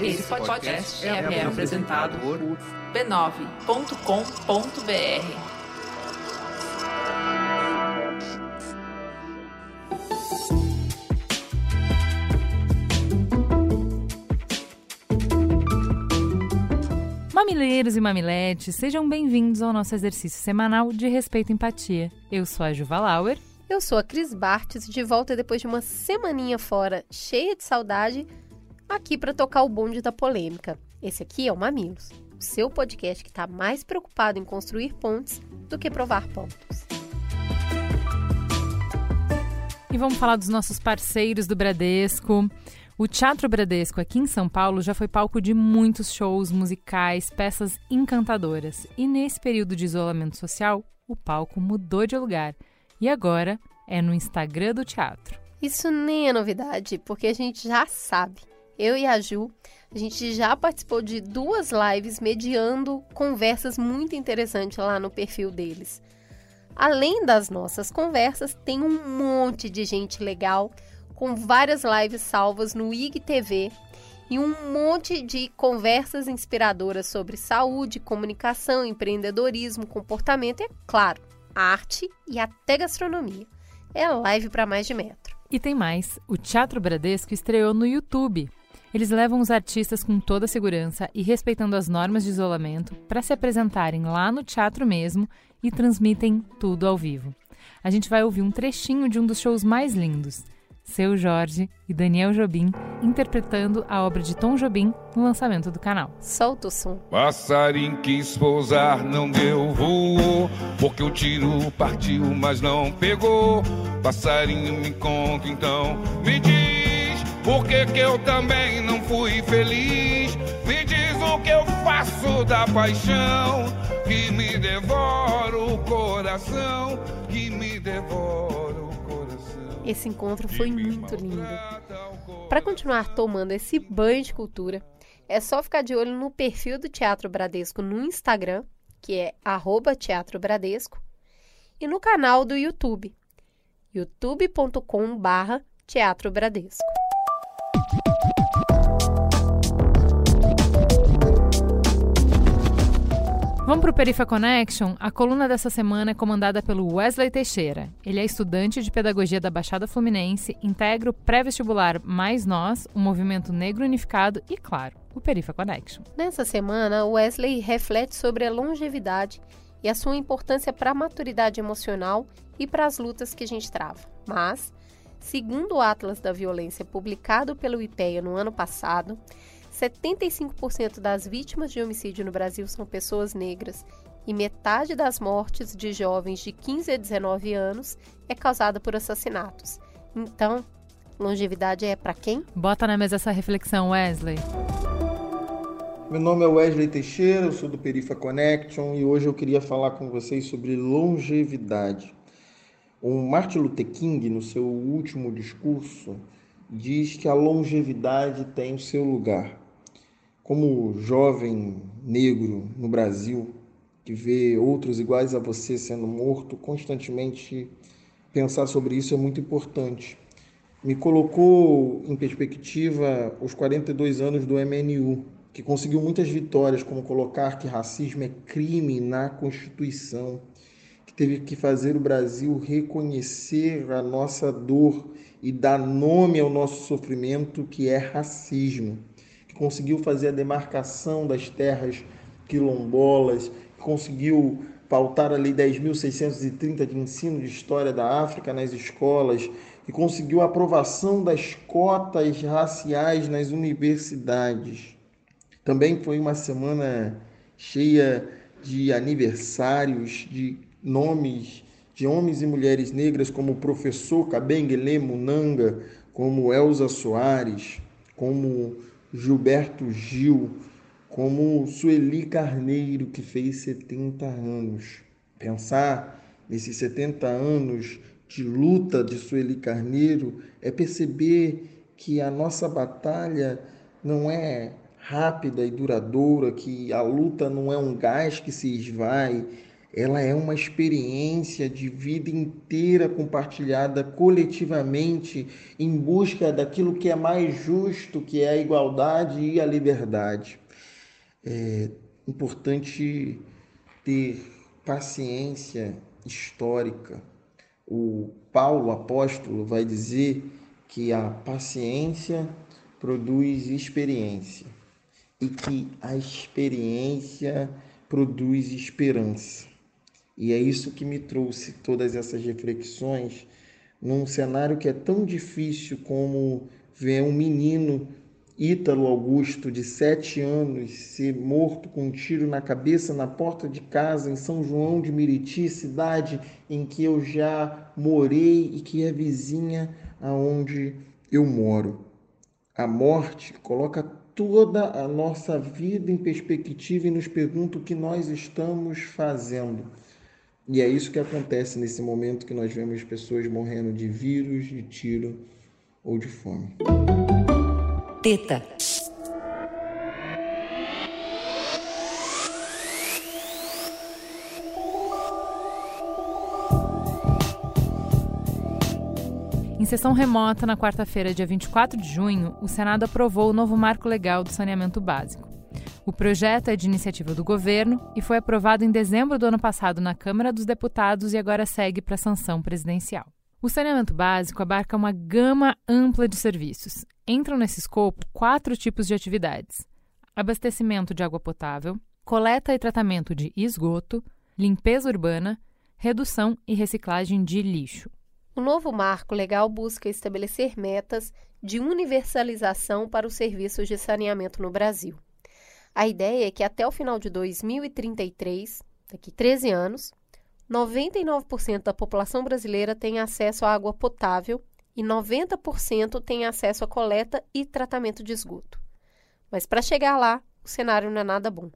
Esse podcast é, apresentado por b9.com.br. Mamileiros e mamiletes, sejam bem-vindos ao nosso exercício semanal de respeito e empatia. Eu sou a Juva Lauer. Eu sou a Cris Bartes, de volta depois de uma semaninha fora, cheia de saudade, aqui para tocar o bonde da polêmica. Esse aqui é o Mamilos, o seu podcast que está mais preocupado em construir pontes do que provar pontos. E vamos falar dos nossos parceiros do Bradesco. O Teatro Bradesco aqui em São Paulo já foi palco de muitos shows musicais, peças encantadoras. E nesse período de isolamento social, o palco mudou de lugar. E agora é no Instagram do teatro. Isso nem é novidade, porque a gente já sabe. Eu e a Ju, a gente já participou de duas lives mediando conversas muito interessantes lá no perfil deles. Além das nossas conversas, tem um monte de gente legal com várias lives salvas no IGTV e um monte de conversas inspiradoras sobre saúde, comunicação, empreendedorismo, comportamento e, é claro, arte e até gastronomia. É live para mais de metro. E tem mais: o Teatro Bradesco estreou no YouTube. Eles levam os artistas com toda segurança e respeitando as normas de isolamento para se apresentarem lá no teatro mesmo e transmitem tudo ao vivo. A gente vai ouvir um trechinho de um dos shows mais lindos. Seu Jorge e Daniel Jobim interpretando a obra de Tom Jobim no lançamento do canal. Solta o som. Passarinho quis pousar, não deu voo, porque o tiro partiu, mas não pegou. Passarinho me conta então, me diz, por que que eu também não fui feliz? Me diz o que eu faço da paixão que me devora o coração, que me devora esse encontro foi muito lindo. Para continuar tomando esse banho de cultura, é só ficar de olho no perfil do Teatro Bradesco no Instagram, que é Teatro Bradesco, e no canal do YouTube, youtube.com/barra Vamos para o Perifa Connection? A coluna dessa semana é comandada pelo Wesley Teixeira. Ele é estudante de Pedagogia da Baixada Fluminense, integra o pré-vestibular Mais Nós, o Movimento Negro Unificado e, claro, o Perifa Connection. Nessa semana, Wesley reflete sobre a longevidade e a sua importância para a maturidade emocional e para as lutas que a gente trava. Mas, segundo o Atlas da Violência publicado pelo IPEA no ano passado, 75% das vítimas de homicídio no Brasil são pessoas negras e metade das mortes de jovens de 15 a 19 anos é causada por assassinatos. Então, longevidade é para quem? Bota na mesa essa reflexão, Wesley. Meu nome é Wesley Teixeira, eu sou do Perifa Connection e hoje eu queria falar com vocês sobre longevidade. O Martin Luther King, no seu último discurso, diz que a longevidade tem o seu lugar como jovem negro no Brasil, que vê outros iguais a você sendo morto, constantemente pensar sobre isso é muito importante. Me colocou em perspectiva os 42 anos do MNU, que conseguiu muitas vitórias, como colocar que racismo é crime na Constituição, que teve que fazer o Brasil reconhecer a nossa dor e dar nome ao nosso sofrimento, que é racismo conseguiu fazer a demarcação das terras quilombolas, conseguiu pautar a Lei 10.630 de ensino de história da África nas escolas e conseguiu a aprovação das cotas raciais nas universidades. Também foi uma semana cheia de aniversários, de nomes de homens e mulheres negras como o professor Kabengele Munanga, como Elza Soares, como Gilberto Gil, como Sueli Carneiro, que fez 70 anos. Pensar nesses 70 anos de luta de Sueli Carneiro é perceber que a nossa batalha não é rápida e duradoura, que a luta não é um gás que se esvai, ela é uma experiência de vida inteira compartilhada coletivamente em busca daquilo que é mais justo, que é a igualdade e a liberdade. É importante ter paciência histórica. O Paulo apóstolo vai dizer que a paciência produz experiência e que a experiência produz esperança. E é isso que me trouxe todas essas reflexões num cenário que é tão difícil como ver um menino Ítalo Augusto, de sete anos, ser morto com um tiro na cabeça na porta de casa em São João de Miriti, cidade em que eu já morei e que é vizinha aonde eu moro. A morte coloca toda a nossa vida em perspectiva e nos pergunta o que nós estamos fazendo. E é isso que acontece nesse momento que nós vemos pessoas morrendo de vírus, de tiro ou de fome. Teta. Em sessão remota, na quarta-feira, dia 24 de junho, o Senado aprovou o novo marco legal do saneamento básico. O projeto é de iniciativa do governo e foi aprovado em dezembro do ano passado na Câmara dos Deputados e agora segue para sanção presidencial. O saneamento básico abarca uma gama ampla de serviços. Entram nesse escopo quatro tipos de atividades: abastecimento de água potável, coleta e tratamento de esgoto, limpeza urbana, redução e reciclagem de lixo. O novo marco legal busca estabelecer metas de universalização para os serviços de saneamento no Brasil. A ideia é que até o final de 2033, daqui 13 anos, 99% da população brasileira tenha acesso à água potável e 90% tenha acesso à coleta e tratamento de esgoto. Mas para chegar lá, o cenário não é nada bom.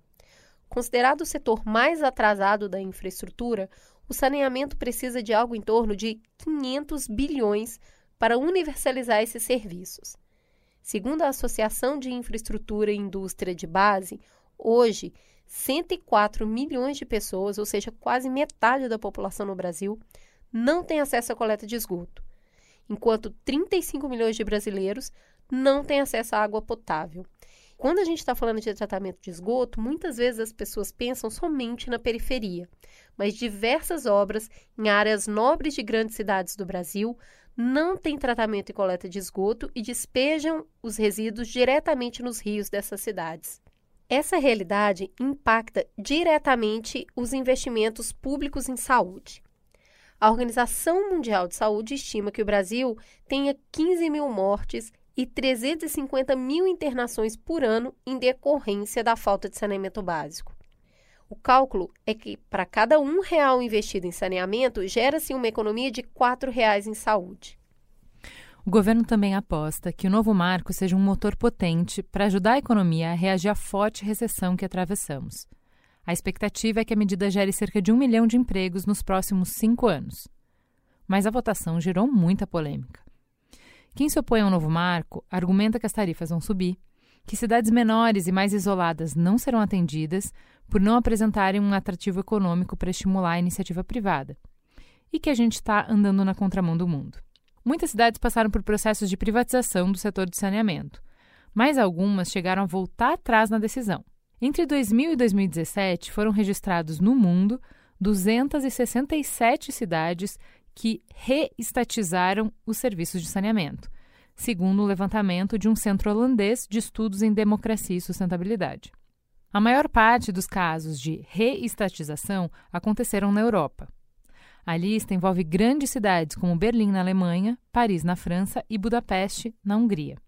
Considerado o setor mais atrasado da infraestrutura, o saneamento precisa de algo em torno de 500 bilhões para universalizar esses serviços. Segundo a Associação de Infraestrutura e Indústria de Base, hoje 104 milhões de pessoas, ou seja, quase metade da população no Brasil, não tem acesso à coleta de esgoto, enquanto 35 milhões de brasileiros não têm acesso à água potável. Quando a gente está falando de tratamento de esgoto, muitas vezes as pessoas pensam somente na periferia, mas diversas obras em áreas nobres de grandes cidades do Brasil não têm tratamento e coleta de esgoto e despejam os resíduos diretamente nos rios dessas cidades. Essa realidade impacta diretamente os investimentos públicos em saúde. A Organização Mundial de Saúde estima que o Brasil tenha 15 mil mortes e 350 mil internações por ano em decorrência da falta de saneamento básico. O cálculo é que, para cada um real investido em saneamento, gera-se uma economia de R$ reais em saúde. O governo também aposta que o novo marco seja um motor potente para ajudar a economia a reagir à forte recessão que atravessamos. A expectativa é que a medida gere cerca de um milhão de empregos nos próximos cinco anos. Mas a votação gerou muita polêmica. Quem se opõe ao novo marco argumenta que as tarifas vão subir, que cidades menores e mais isoladas não serão atendidas por não apresentarem um atrativo econômico para estimular a iniciativa privada, e que a gente está andando na contramão do mundo. Muitas cidades passaram por processos de privatização do setor de saneamento, mas algumas chegaram a voltar atrás na decisão. Entre 2000 e 2017, foram registrados no mundo 267 cidades que reestatizaram os serviços de saneamento, segundo o levantamento de um centro holandês de estudos em democracia e sustentabilidade. A maior parte dos casos de reestatização aconteceram na Europa. A lista envolve grandes cidades como Berlim, na Alemanha, Paris, na França e Budapeste, na Hungria.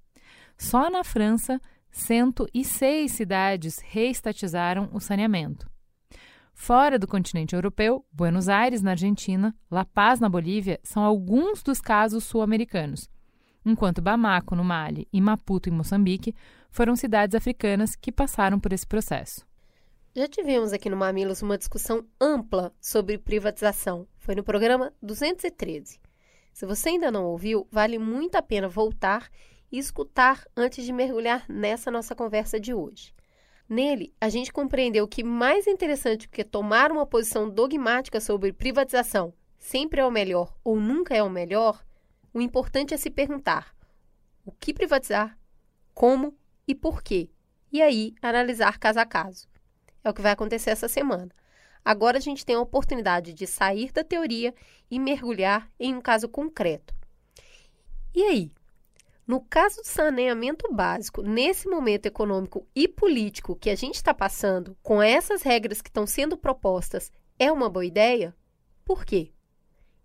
Só na França, 106 cidades reestatizaram o saneamento. Fora do continente europeu, Buenos Aires, na Argentina, La Paz, na Bolívia, são alguns dos casos sul-americanos, enquanto Bamako, no Mali, e Maputo, em Moçambique, foram cidades africanas que passaram por esse processo. Já tivemos aqui no Mamilos uma discussão ampla sobre privatização. Foi no programa 213. Se você ainda não ouviu, vale muito a pena voltar e escutar antes de mergulhar nessa nossa conversa de hoje. Nele, a gente compreendeu que mais interessante do que tomar uma posição dogmática sobre privatização sempre é o melhor ou nunca é o melhor, o importante é se perguntar o que privatizar, como e por quê, e aí analisar caso a caso. É o que vai acontecer essa semana. Agora a gente tem a oportunidade de sair da teoria e mergulhar em um caso concreto. E aí? No caso do saneamento básico, nesse momento econômico e político que a gente está passando, com essas regras que estão sendo propostas, é uma boa ideia? Por quê?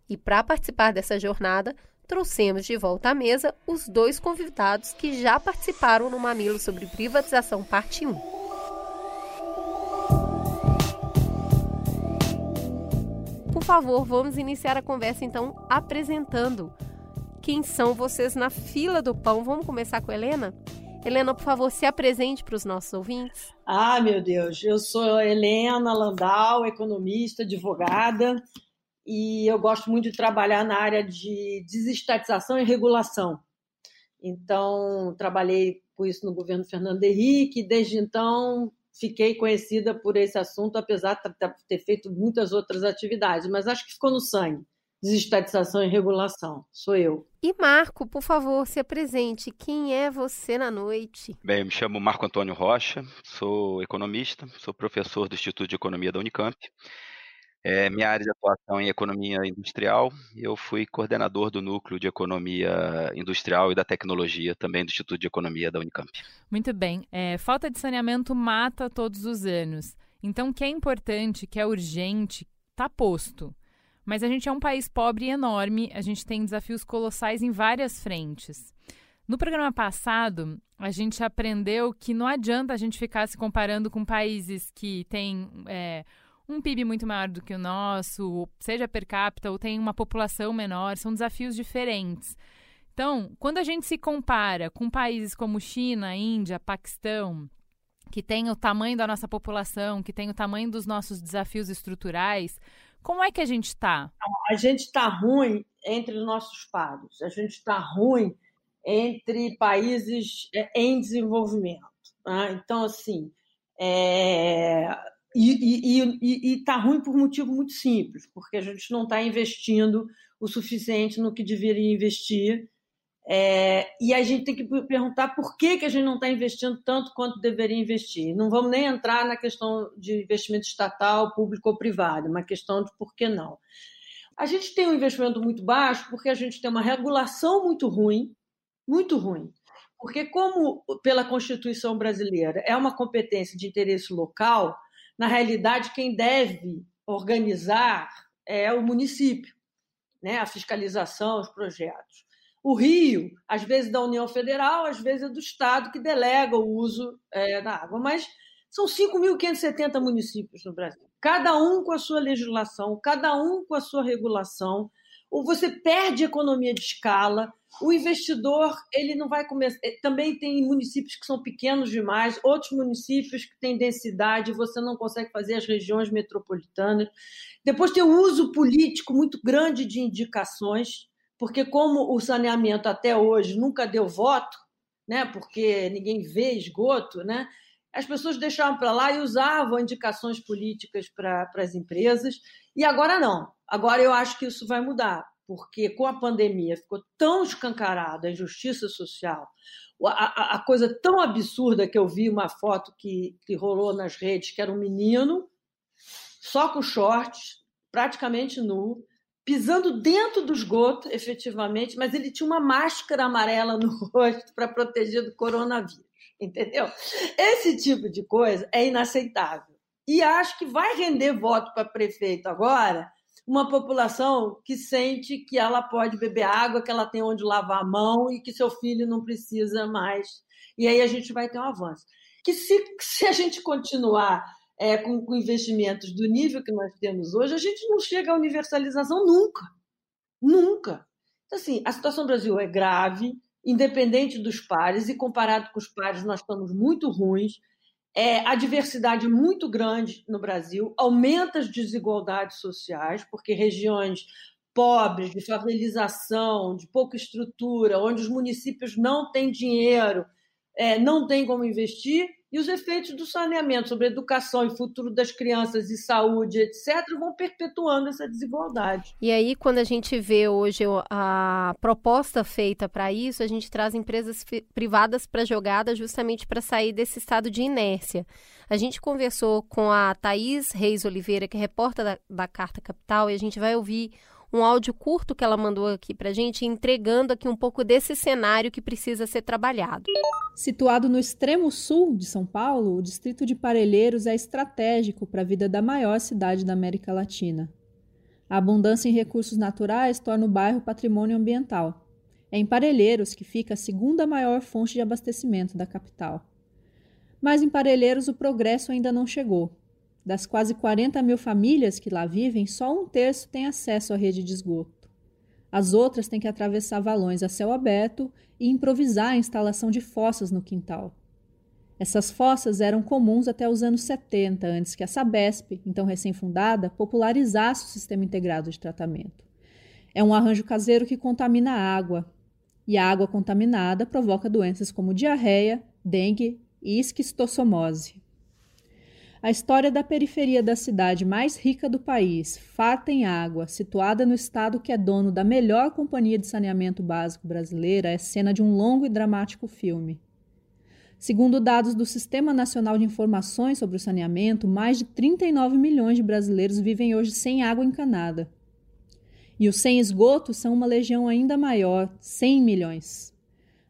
E para participar dessa jornada, trouxemos de volta à mesa os dois convidados que já participaram no Mamilo sobre Privatização Parte 1. Por favor, vamos iniciar a conversa então apresentando quem são vocês na fila do pão. Vamos começar com a Helena? Helena, por favor, se apresente para os nossos ouvintes. Ah, meu Deus, eu sou Helena Landau, economista, advogada, e eu gosto muito de trabalhar na área de desestatização e regulação. Então, trabalhei com isso no governo Fernando Henrique, e desde então fiquei conhecida por esse assunto, apesar de ter feito muitas outras atividades, mas acho que ficou no sangue desestatização e regulação. Sou eu. E Marco, por favor, se apresente. Quem é você na noite? Bem, eu me chamo Marco Antônio Rocha, sou economista, sou professor do Instituto de Economia da Unicamp. É, minha área de atuação em economia industrial. Eu fui coordenador do núcleo de economia industrial e da tecnologia também do Instituto de Economia da Unicamp. Muito bem. É, falta de saneamento mata todos os anos. Então, o que é importante, que é urgente, está posto. Mas a gente é um país pobre e enorme, a gente tem desafios colossais em várias frentes. No programa passado, a gente aprendeu que não adianta a gente ficar se comparando com países que têm é, um PIB muito maior do que o nosso, seja per capita ou tem uma população menor, são desafios diferentes. Então, quando a gente se compara com países como China, Índia, Paquistão, que tem o tamanho da nossa população, que tem o tamanho dos nossos desafios estruturais, como é que a gente está? A gente está ruim entre os nossos pares. A gente está ruim entre países é, em desenvolvimento. Né? Então, assim, é... e está ruim por um motivo muito simples, porque a gente não está investindo o suficiente no que deveria investir é, e a gente tem que perguntar por que, que a gente não está investindo tanto quanto deveria investir. Não vamos nem entrar na questão de investimento estatal, público ou privado, uma questão de por que não. A gente tem um investimento muito baixo porque a gente tem uma regulação muito ruim, muito ruim. Porque, como pela Constituição brasileira é uma competência de interesse local, na realidade, quem deve organizar é o município, né? a fiscalização, os projetos. O Rio, às vezes da União Federal, às vezes é do Estado que delega o uso é, da água, mas são 5.570 municípios no Brasil, cada um com a sua legislação, cada um com a sua regulação. Ou você perde economia de escala, o investidor ele não vai começar. Eh, também tem municípios que são pequenos demais, outros municípios que têm densidade, você não consegue fazer as regiões metropolitanas. Depois tem o uso político muito grande de indicações porque como o saneamento até hoje nunca deu voto, né, porque ninguém vê esgoto, né, as pessoas deixavam para lá e usavam indicações políticas para as empresas, e agora não. Agora eu acho que isso vai mudar, porque com a pandemia ficou tão escancarada a injustiça social, a, a, coisa tão absurda que eu vi uma foto que, que rolou nas redes, que era um menino só com shorts, praticamente nu, pisando dentro do esgoto, efetivamente, mas ele tinha uma máscara amarela no rosto para proteger do coronavírus, entendeu? Esse tipo de coisa é inaceitável. E acho que vai render voto para prefeito agora uma população que sente que ela pode beber água, que ela tem onde lavar a mão e que seu filho não precisa mais. E aí a gente vai ter um avanço. Que se, se a gente continuar é, com, com, investimentos do nível que nós temos hoje, a gente não chega à universalização nunca. Nunca. Então, assim, a situação do Brasil é grave, independente dos pares, e comparado com os pares, nós estamos muito ruins. É, a diversidade muito grande no Brasil, aumenta as desigualdades sociais, porque regiões pobres, de favelização, de pouca estrutura, onde os municípios não têm dinheiro, é, não têm como investir, e os efeitos do saneamento sobre a educação e futuro das crianças e saúde, etc., vão perpetuando essa desigualdade. E aí, quando a gente vê hoje a proposta feita para isso, a gente traz empresas privadas para jogada justamente para sair desse estado de inércia. A gente conversou com a Thaís Reis Oliveira, que é repórter da, da Carta Capital, e a gente vai ouvir um áudio curto que ela mandou aqui para gente, entregando aqui um pouco desse cenário que precisa ser trabalhado. Situado no extremo sul de São Paulo, o distrito de Parelheiros é estratégico para a vida da maior cidade da América Latina. A abundância em recursos naturais torna o bairro patrimônio ambiental. É em Parelheiros que fica a segunda maior fonte de abastecimento da capital. Mas em Parelheiros o progresso ainda não chegou. Das quase 40 mil famílias que lá vivem, só um terço tem acesso à rede de esgoto. As outras têm que atravessar valões a céu aberto e improvisar a instalação de fossas no quintal. Essas fossas eram comuns até os anos 70, antes que a Sabesp, então recém-fundada, popularizasse o sistema integrado de tratamento. É um arranjo caseiro que contamina a água, e a água contaminada provoca doenças como diarreia, dengue e esquistossomose. A história da periferia da cidade mais rica do país, farta em água, situada no estado que é dono da melhor companhia de saneamento básico brasileira, é cena de um longo e dramático filme. Segundo dados do Sistema Nacional de Informações sobre o Saneamento, mais de 39 milhões de brasileiros vivem hoje sem água encanada. E os sem esgoto são uma legião ainda maior, 100 milhões.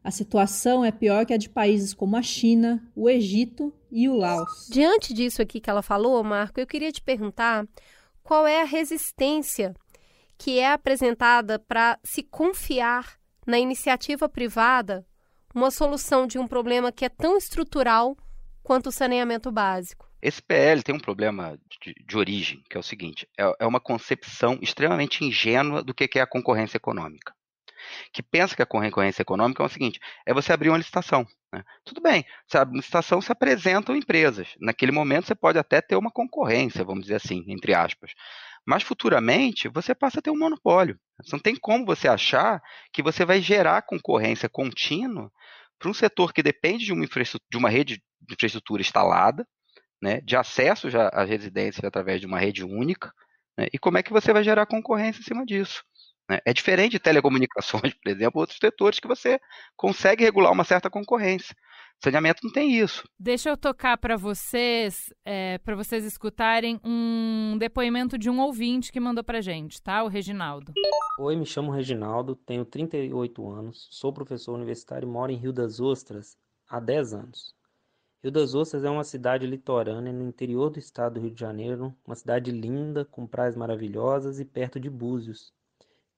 A situação é pior que a de países como a China, o Egito e o Laos. Diante disso aqui que ela falou, Marco, eu queria te perguntar qual é a resistência que é apresentada para se confiar na iniciativa privada uma solução de um problema que é tão estrutural quanto o saneamento básico. Esse PL tem um problema de, de origem, que é o seguinte: é, é uma concepção extremamente ingênua do que é a concorrência econômica que pensa que a concorrência econômica é o seguinte: é você abrir uma licitação. Né? Tudo bem, se uma licitação, se apresentam empresas. Naquele momento você pode até ter uma concorrência, vamos dizer assim, entre aspas. Mas futuramente você passa a ter um monopólio. Não tem como você achar que você vai gerar concorrência contínua para um setor que depende de uma, de uma rede de infraestrutura instalada, né, de acesso às residências através de uma rede única, né, e como é que você vai gerar concorrência em cima disso? Né? É diferente de telecomunicações, por exemplo, outros setores que você consegue regular uma certa concorrência. Saneamento não tem isso. Deixa eu tocar para vocês, é, para vocês escutarem um depoimento de um ouvinte que mandou para gente, tá? O Reginaldo. Oi, me chamo Reginaldo, tenho 38 anos, sou professor universitário e moro em Rio das Ostras há 10 anos. Rio das Ostras é uma cidade litorânea no interior do estado do Rio de Janeiro, uma cidade linda, com praias maravilhosas e perto de Búzios,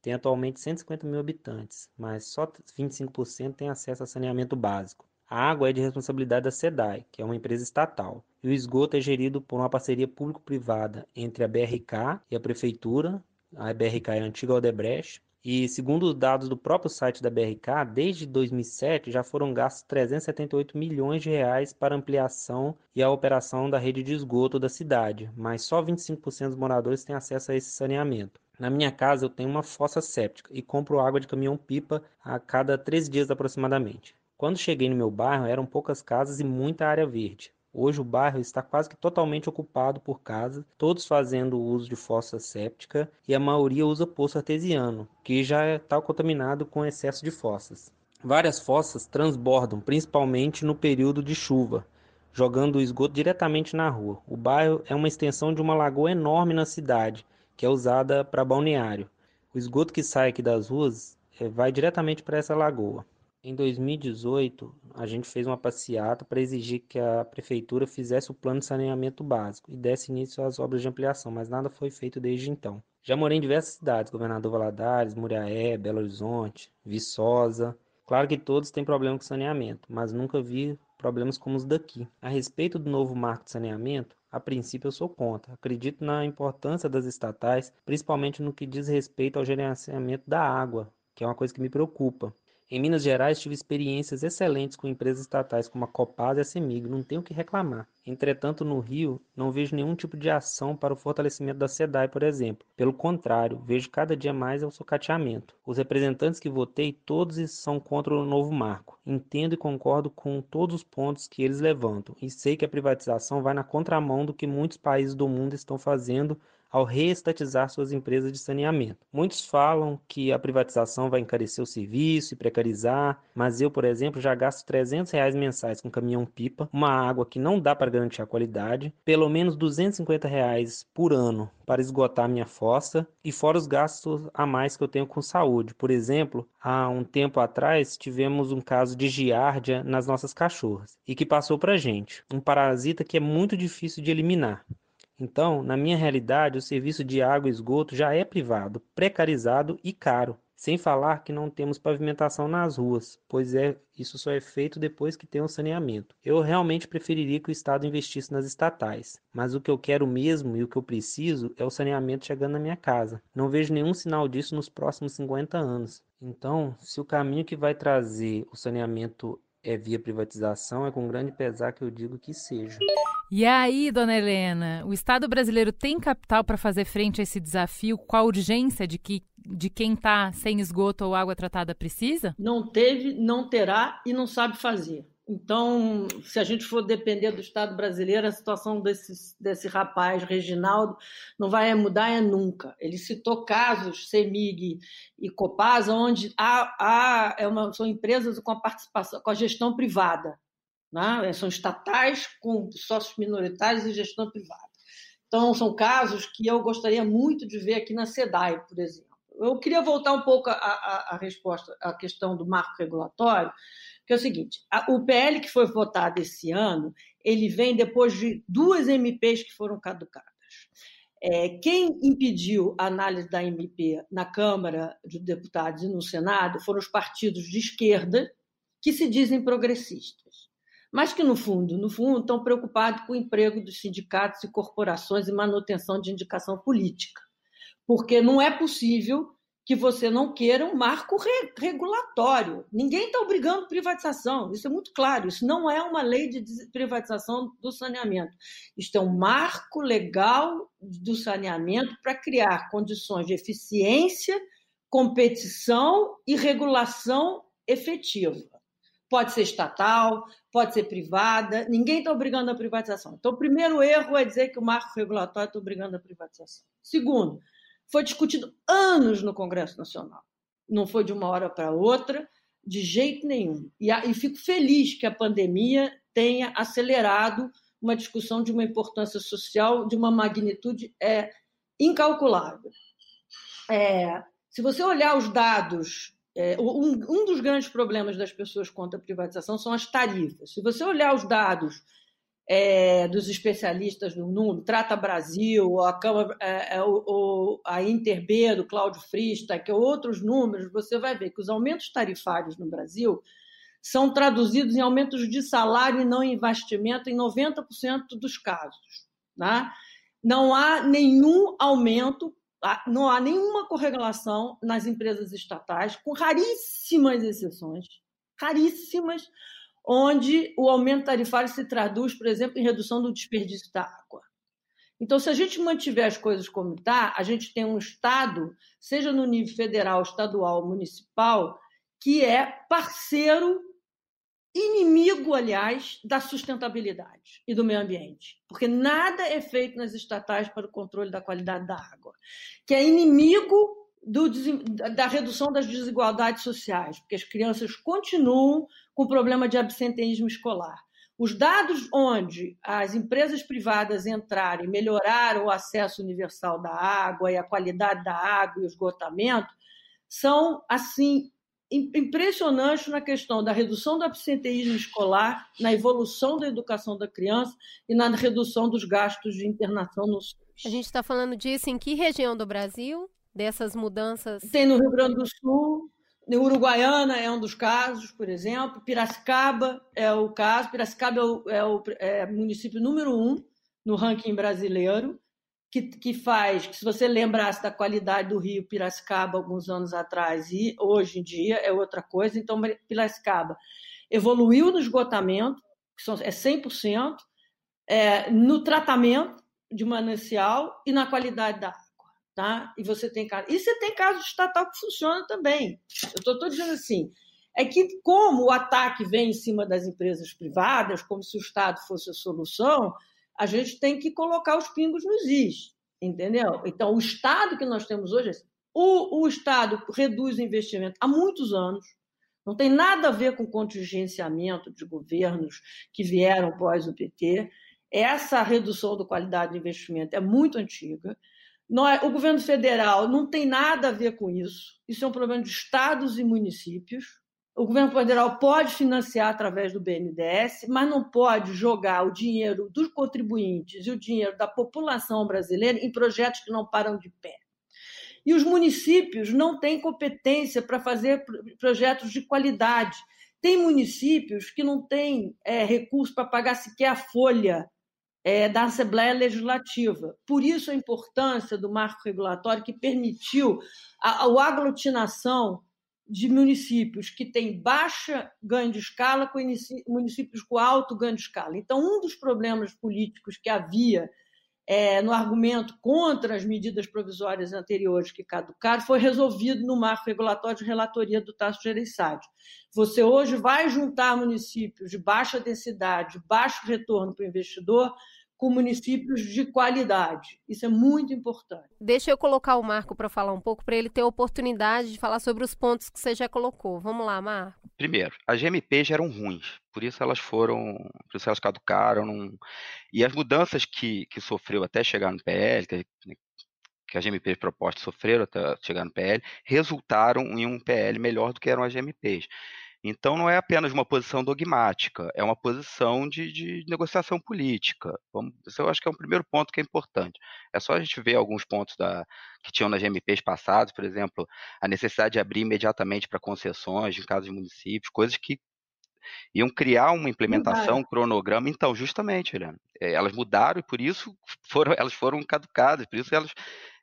tem atualmente 150 mil habitantes, mas só 25% tem acesso a saneamento básico. A água é de responsabilidade da SEDAI, que é uma empresa estatal, e o esgoto é gerido por uma parceria público-privada entre a BRK e a Prefeitura. A BRK é a antiga Odebrecht, e segundo os dados do próprio site da BRK, desde 2007 já foram gastos 378 milhões de reais para ampliação e a operação da rede de esgoto da cidade, mas só 25% dos moradores têm acesso a esse saneamento. Na minha casa eu tenho uma fossa séptica e compro água de caminhão-pipa a cada três dias aproximadamente. Quando cheguei no meu bairro eram poucas casas e muita área verde. Hoje o bairro está quase que totalmente ocupado por casas, todos fazendo uso de fossa séptica e a maioria usa poço artesiano, que já está contaminado com excesso de fossas. Várias fossas transbordam, principalmente no período de chuva, jogando o esgoto diretamente na rua. O bairro é uma extensão de uma lagoa enorme na cidade que é usada para balneário. O esgoto que sai aqui das ruas é, vai diretamente para essa lagoa. Em 2018, a gente fez uma passeata para exigir que a prefeitura fizesse o plano de saneamento básico e desse início às obras de ampliação, mas nada foi feito desde então. Já morei em diversas cidades, Governador Valadares, Muriaé, Belo Horizonte, Viçosa. Claro que todos têm problema com saneamento, mas nunca vi problemas como os daqui. A respeito do novo marco de saneamento, a princípio eu sou contra. Acredito na importância das estatais, principalmente no que diz respeito ao gerenciamento da água, que é uma coisa que me preocupa. Em Minas Gerais, tive experiências excelentes com empresas estatais como a Copasa e a Semig, não tenho o que reclamar. Entretanto, no Rio, não vejo nenhum tipo de ação para o fortalecimento da SEDAI, por exemplo. Pelo contrário, vejo cada dia mais o socateamento. Os representantes que votei, todos são contra o novo marco. Entendo e concordo com todos os pontos que eles levantam, e sei que a privatização vai na contramão do que muitos países do mundo estão fazendo ao reestatizar suas empresas de saneamento. Muitos falam que a privatização vai encarecer o serviço e precarizar, mas eu, por exemplo, já gasto 300 reais mensais com caminhão-pipa, uma água que não dá para garantir a qualidade, pelo menos 250 reais por ano para esgotar minha fossa e fora os gastos a mais que eu tenho com saúde. Por exemplo, há um tempo atrás tivemos um caso de giardia nas nossas cachorras e que passou para gente, um parasita que é muito difícil de eliminar. Então, na minha realidade, o serviço de água e esgoto já é privado, precarizado e caro. Sem falar que não temos pavimentação nas ruas, pois é, isso só é feito depois que tem o saneamento. Eu realmente preferiria que o Estado investisse nas estatais, mas o que eu quero mesmo e o que eu preciso é o saneamento chegando na minha casa. Não vejo nenhum sinal disso nos próximos 50 anos. Então, se o caminho que vai trazer o saneamento é via privatização, é com grande pesar que eu digo que seja. E aí, dona Helena, o Estado brasileiro tem capital para fazer frente a esse desafio com a urgência de que de quem está sem esgoto ou água tratada precisa? Não teve, não terá e não sabe fazer. Então, se a gente for depender do Estado brasileiro, a situação desse, desse rapaz, Reginaldo, não vai mudar é nunca. Ele citou casos, CEMIG e Copasa, onde há, há, é uma, são empresas com a participação, com a gestão privada. Né? São estatais com sócios minoritários e gestão privada. Então, são casos que eu gostaria muito de ver aqui na SEDAI, por exemplo. Eu queria voltar um pouco à resposta à questão do marco regulatório, que é o seguinte: a, o PL que foi votado esse ano, ele vem depois de duas MPs que foram caducadas. É, quem impediu a análise da MP na Câmara de Deputados e no Senado foram os partidos de esquerda que se dizem progressistas, mas que no fundo, no fundo, estão preocupados com o emprego dos sindicatos e corporações e manutenção de indicação política, porque não é possível que você não queira um marco re regulatório. Ninguém está obrigando privatização, isso é muito claro. Isso não é uma lei de privatização do saneamento. Isto é um marco legal do saneamento para criar condições de eficiência, competição e regulação efetiva. Pode ser estatal, pode ser privada, ninguém está obrigando a privatização. Então, o primeiro erro é dizer que o marco regulatório está obrigando a privatização. Segundo, foi discutido anos no Congresso Nacional. Não foi de uma hora para outra, de jeito nenhum. E, e fico feliz que a pandemia tenha acelerado uma discussão de uma importância social de uma magnitude é, incalculável. É, se você olhar os dados, é, um, um, dos grandes problemas das pessoas contra a privatização são as tarifas. Se você olhar os dados é, dos especialistas no número, Trata Brasil, a, Câmara, é, é, o, a Interb do Cláudio Frista, que outros números, você vai ver que os aumentos tarifários no Brasil são traduzidos em aumentos de salário e não em investimento em 90% dos casos. Né? Não há nenhum aumento, não há nenhuma correlação nas empresas estatais, com raríssimas exceções, raríssimas, onde o aumento tarifário se traduz, por exemplo, em redução do desperdício da água. Então, se a gente mantiver as coisas como está, a gente tem um Estado, seja no nível federal, estadual, municipal, que é parceiro, inimigo, aliás, da sustentabilidade e do meio ambiente. Porque nada é feito nas estatais para o controle da qualidade da água, que é inimigo do, da redução das desigualdades sociais, porque as crianças continuam com problema de absenteísmo escolar. Os dados onde as empresas privadas entraram e melhoraram o acesso universal da água e a qualidade da água e o esgotamento são assim impressionantes na questão da redução do absenteísmo escolar, na evolução da educação da criança e na redução dos gastos de internação no SUS. A gente está falando disso em que região do Brasil? Dessas mudanças? Tem no Rio Grande do Sul, Uruguaiana é um dos casos, por exemplo, Piracicaba é o caso. Piracicaba é o, é o é município número um no ranking brasileiro que, que faz, que se você lembrasse da qualidade do Rio Piracicaba alguns anos atrás e hoje em dia é outra coisa. Então, Piracicaba evoluiu no esgotamento, que são, é 100%, é, no tratamento de manancial e na qualidade da água. Tá? E você tem caso. E você tem caso estatal que funciona também. Eu estou dizendo assim: é que, como o ataque vem em cima das empresas privadas, como se o Estado fosse a solução, a gente tem que colocar os pingos nos is, entendeu? Então, o Estado que nós temos hoje, o, o Estado reduz o investimento há muitos anos, não tem nada a ver com contingenciamento de governos que vieram pós o PT. Essa redução da qualidade do investimento é muito antiga. É, o governo federal não tem nada a ver com isso. Isso é um problema de estados e municípios. O governo federal pode financiar através do BNDES, mas não pode jogar o dinheiro dos contribuintes e o dinheiro da população brasileira em projetos que não param de pé. E os municípios não têm competência para fazer projetos de qualidade. Tem municípios que não têm é, recurso para pagar sequer a folha é, da Assembleia Legislativa. Por isso a importância do marco regulatório que permitiu a, a aglutinação de municípios que têm baixa ganho de escala com municípios com alto ganho de escala. Então, um dos problemas políticos que havia é, no argumento contra as medidas provisórias anteriores que caducaram foi resolvido no marco regulatório de relatoria do Tasso Gereissati. Você hoje vai juntar municípios de baixa densidade, baixo retorno para o investidor, com municípios de qualidade. Isso é muito importante. Deixa eu colocar o Marco para falar um pouco, para ele ter a oportunidade de falar sobre os pontos que você já colocou. Vamos lá, Marco. Primeiro, as GMPs eram ruins, por isso elas foram, por isso elas caducaram. Não... E as mudanças que, que sofreu até chegar no PL, que, que as GMPs propostas sofreram até chegar no PL, resultaram em um PL melhor do que eram as GMPs. Então, não é apenas uma posição dogmática, é uma posição de, de negociação política. Vamos, isso eu acho que é um primeiro ponto que é importante. É só a gente ver alguns pontos da, que tinham nas GMPs passados, por exemplo, a necessidade de abrir imediatamente para concessões em casos de municípios, coisas que iam criar uma implementação, um cronograma. Então, justamente, Helena, eh, elas mudaram e por isso foram, elas foram caducadas, por isso elas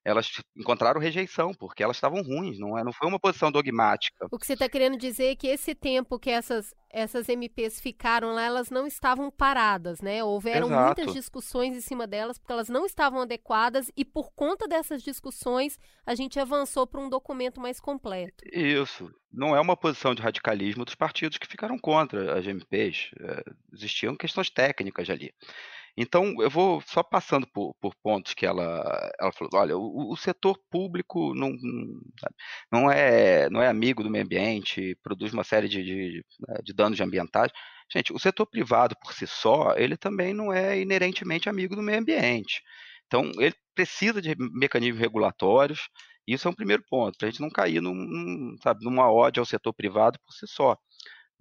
elas encontraram rejeição, porque elas estavam ruins, não, é, não foi uma posição dogmática. O que você está querendo dizer é que esse tempo que essas, essas MPs ficaram lá, elas não estavam paradas, né? Houveram Exato. muitas discussões em cima delas, porque elas não estavam adequadas, e por conta dessas discussões, a gente avançou para um documento mais completo. Isso. Não é uma posição de radicalismo dos partidos que ficaram contra as MPs. É, existiam questões técnicas ali. Então, eu vou só passando por, por pontos que ela, ela falou. Olha, o, o setor público não, não, é, não é amigo do meio ambiente, produz uma série de, de, né, de danos ambientais. Gente, o setor privado por si só, ele também não é inerentemente amigo do meio ambiente. Então, ele precisa de mecanismos regulatórios. Isso é um primeiro ponto, para a gente não cair num, num, sabe, numa ódio ao setor privado por si só.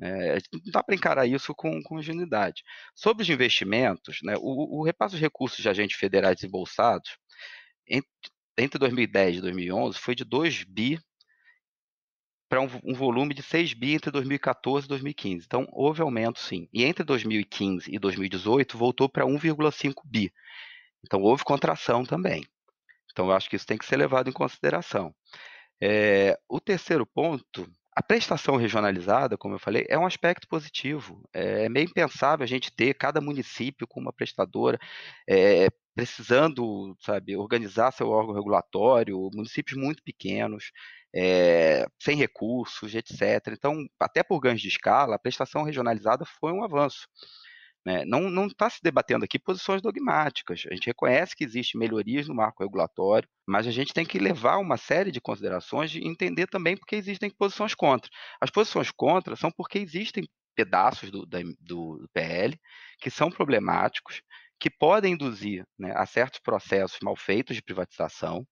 É, não dá para encarar isso com, com ingenuidade. Sobre os investimentos, né, o, o, repasse de recursos de agentes federais desembolsados entre, entre 2010 e 2011 foi de 2 bi para um, um, volume de 6 bi entre 2014 e 2015. Então, houve aumento sim. E entre 2015 e 2018 voltou para 1,5 bi. Então, houve contração também. Então, eu acho que isso tem que ser levado em consideração. É, o terceiro ponto a prestação regionalizada, como eu falei, é um aspecto positivo. É meio impensável a gente ter cada município com uma prestadora, é, precisando, sabe, organizar seu órgão regulatório, municípios muito pequenos, é, sem recursos, etc. Então, até por ganhos de escala, a prestação regionalizada foi um avanço. Né? Não está se debatendo aqui posições dogmáticas. A gente reconhece que existem melhorias no marco regulatório, mas a gente tem que levar uma série de considerações e entender também porque existem posições contra. As posições contra são porque existem pedaços do, da, do PL que são problemáticos, que podem induzir né, a certos processos mal feitos de privatização,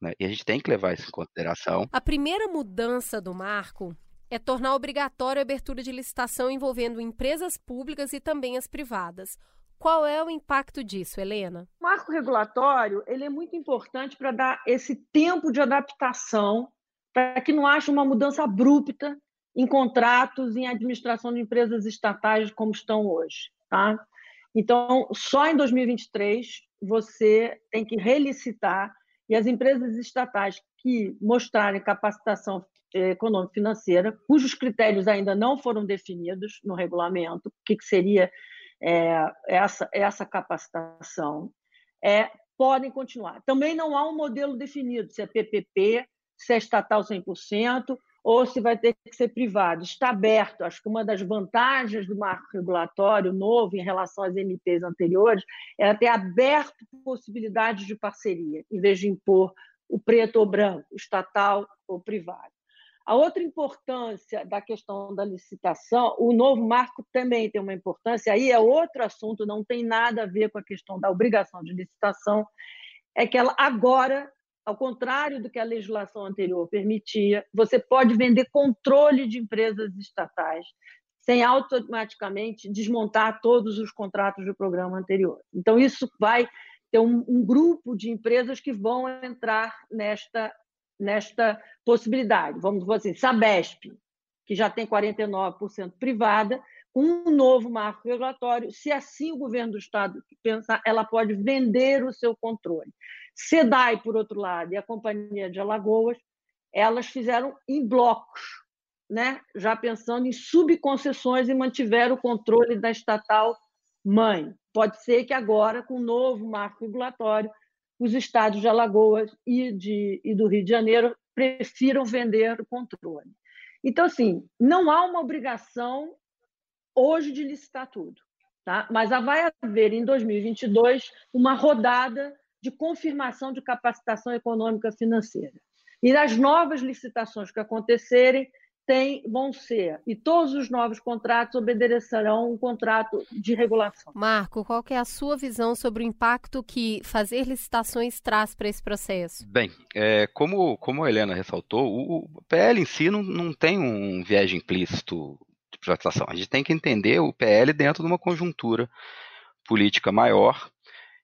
né, e a gente tem que levar isso em consideração. A primeira mudança do marco é tornar obrigatória a abertura de licitação envolvendo empresas públicas e também as privadas. Qual é o impacto disso, Helena? O marco regulatório ele é muito importante para dar esse tempo de adaptação, para que não haja uma mudança abrupta em contratos, em administração de empresas estatais como estão hoje. Tá? Então, só em 2023 você tem que relicitar e as empresas estatais que mostrarem capacitação eh, econômica financeira, cujos critérios ainda não foram definidos no regulamento, o que, que seria é, essa, essa capacitação, é, podem continuar. Também não há um modelo definido, se é PPP, se é estatal 100%, ou se vai ter que ser privado. Está aberto. Acho que uma das vantagens do marco regulatório novo em relação às MPs anteriores era ter aberto possibilidades de parceria, em vez de impor o preto ou branco, estatal ou privado. A outra importância da questão da licitação, o novo marco também tem uma importância, aí é outro assunto, não tem nada a ver com a questão da obrigação de licitação, é que ela agora ao contrário do que a legislação anterior permitia, você pode vender controle de empresas estatais sem automaticamente desmontar todos os contratos do programa anterior. Então, isso vai ter um, um grupo de empresas que vão entrar nesta, nesta possibilidade. Vamos dizer assim, Sabesp, que já tem 49% privada, com um novo marco regulatório, se assim o governo do Estado pensar, ela pode vender o seu controle. SEDAI, por outro lado, e a Companhia de Alagoas, elas fizeram em blocos, né? já pensando em subconcessões e mantiveram o controle da estatal mãe. Pode ser que agora, com o novo marco regulatório, os estados de Alagoas e, de, e do Rio de Janeiro prefiram vender o controle. Então, assim, não há uma obrigação hoje de licitar tudo, tá? mas vai haver em 2022 uma rodada de confirmação de capacitação econômica financeira. E as novas licitações que acontecerem tem, vão ser, e todos os novos contratos obedecerão um contrato de regulação. Marco, qual é a sua visão sobre o impacto que fazer licitações traz para esse processo? Bem, é, como, como a Helena ressaltou, o, o PL em si não, não tem um viés implícito de privatização. A gente tem que entender o PL dentro de uma conjuntura política maior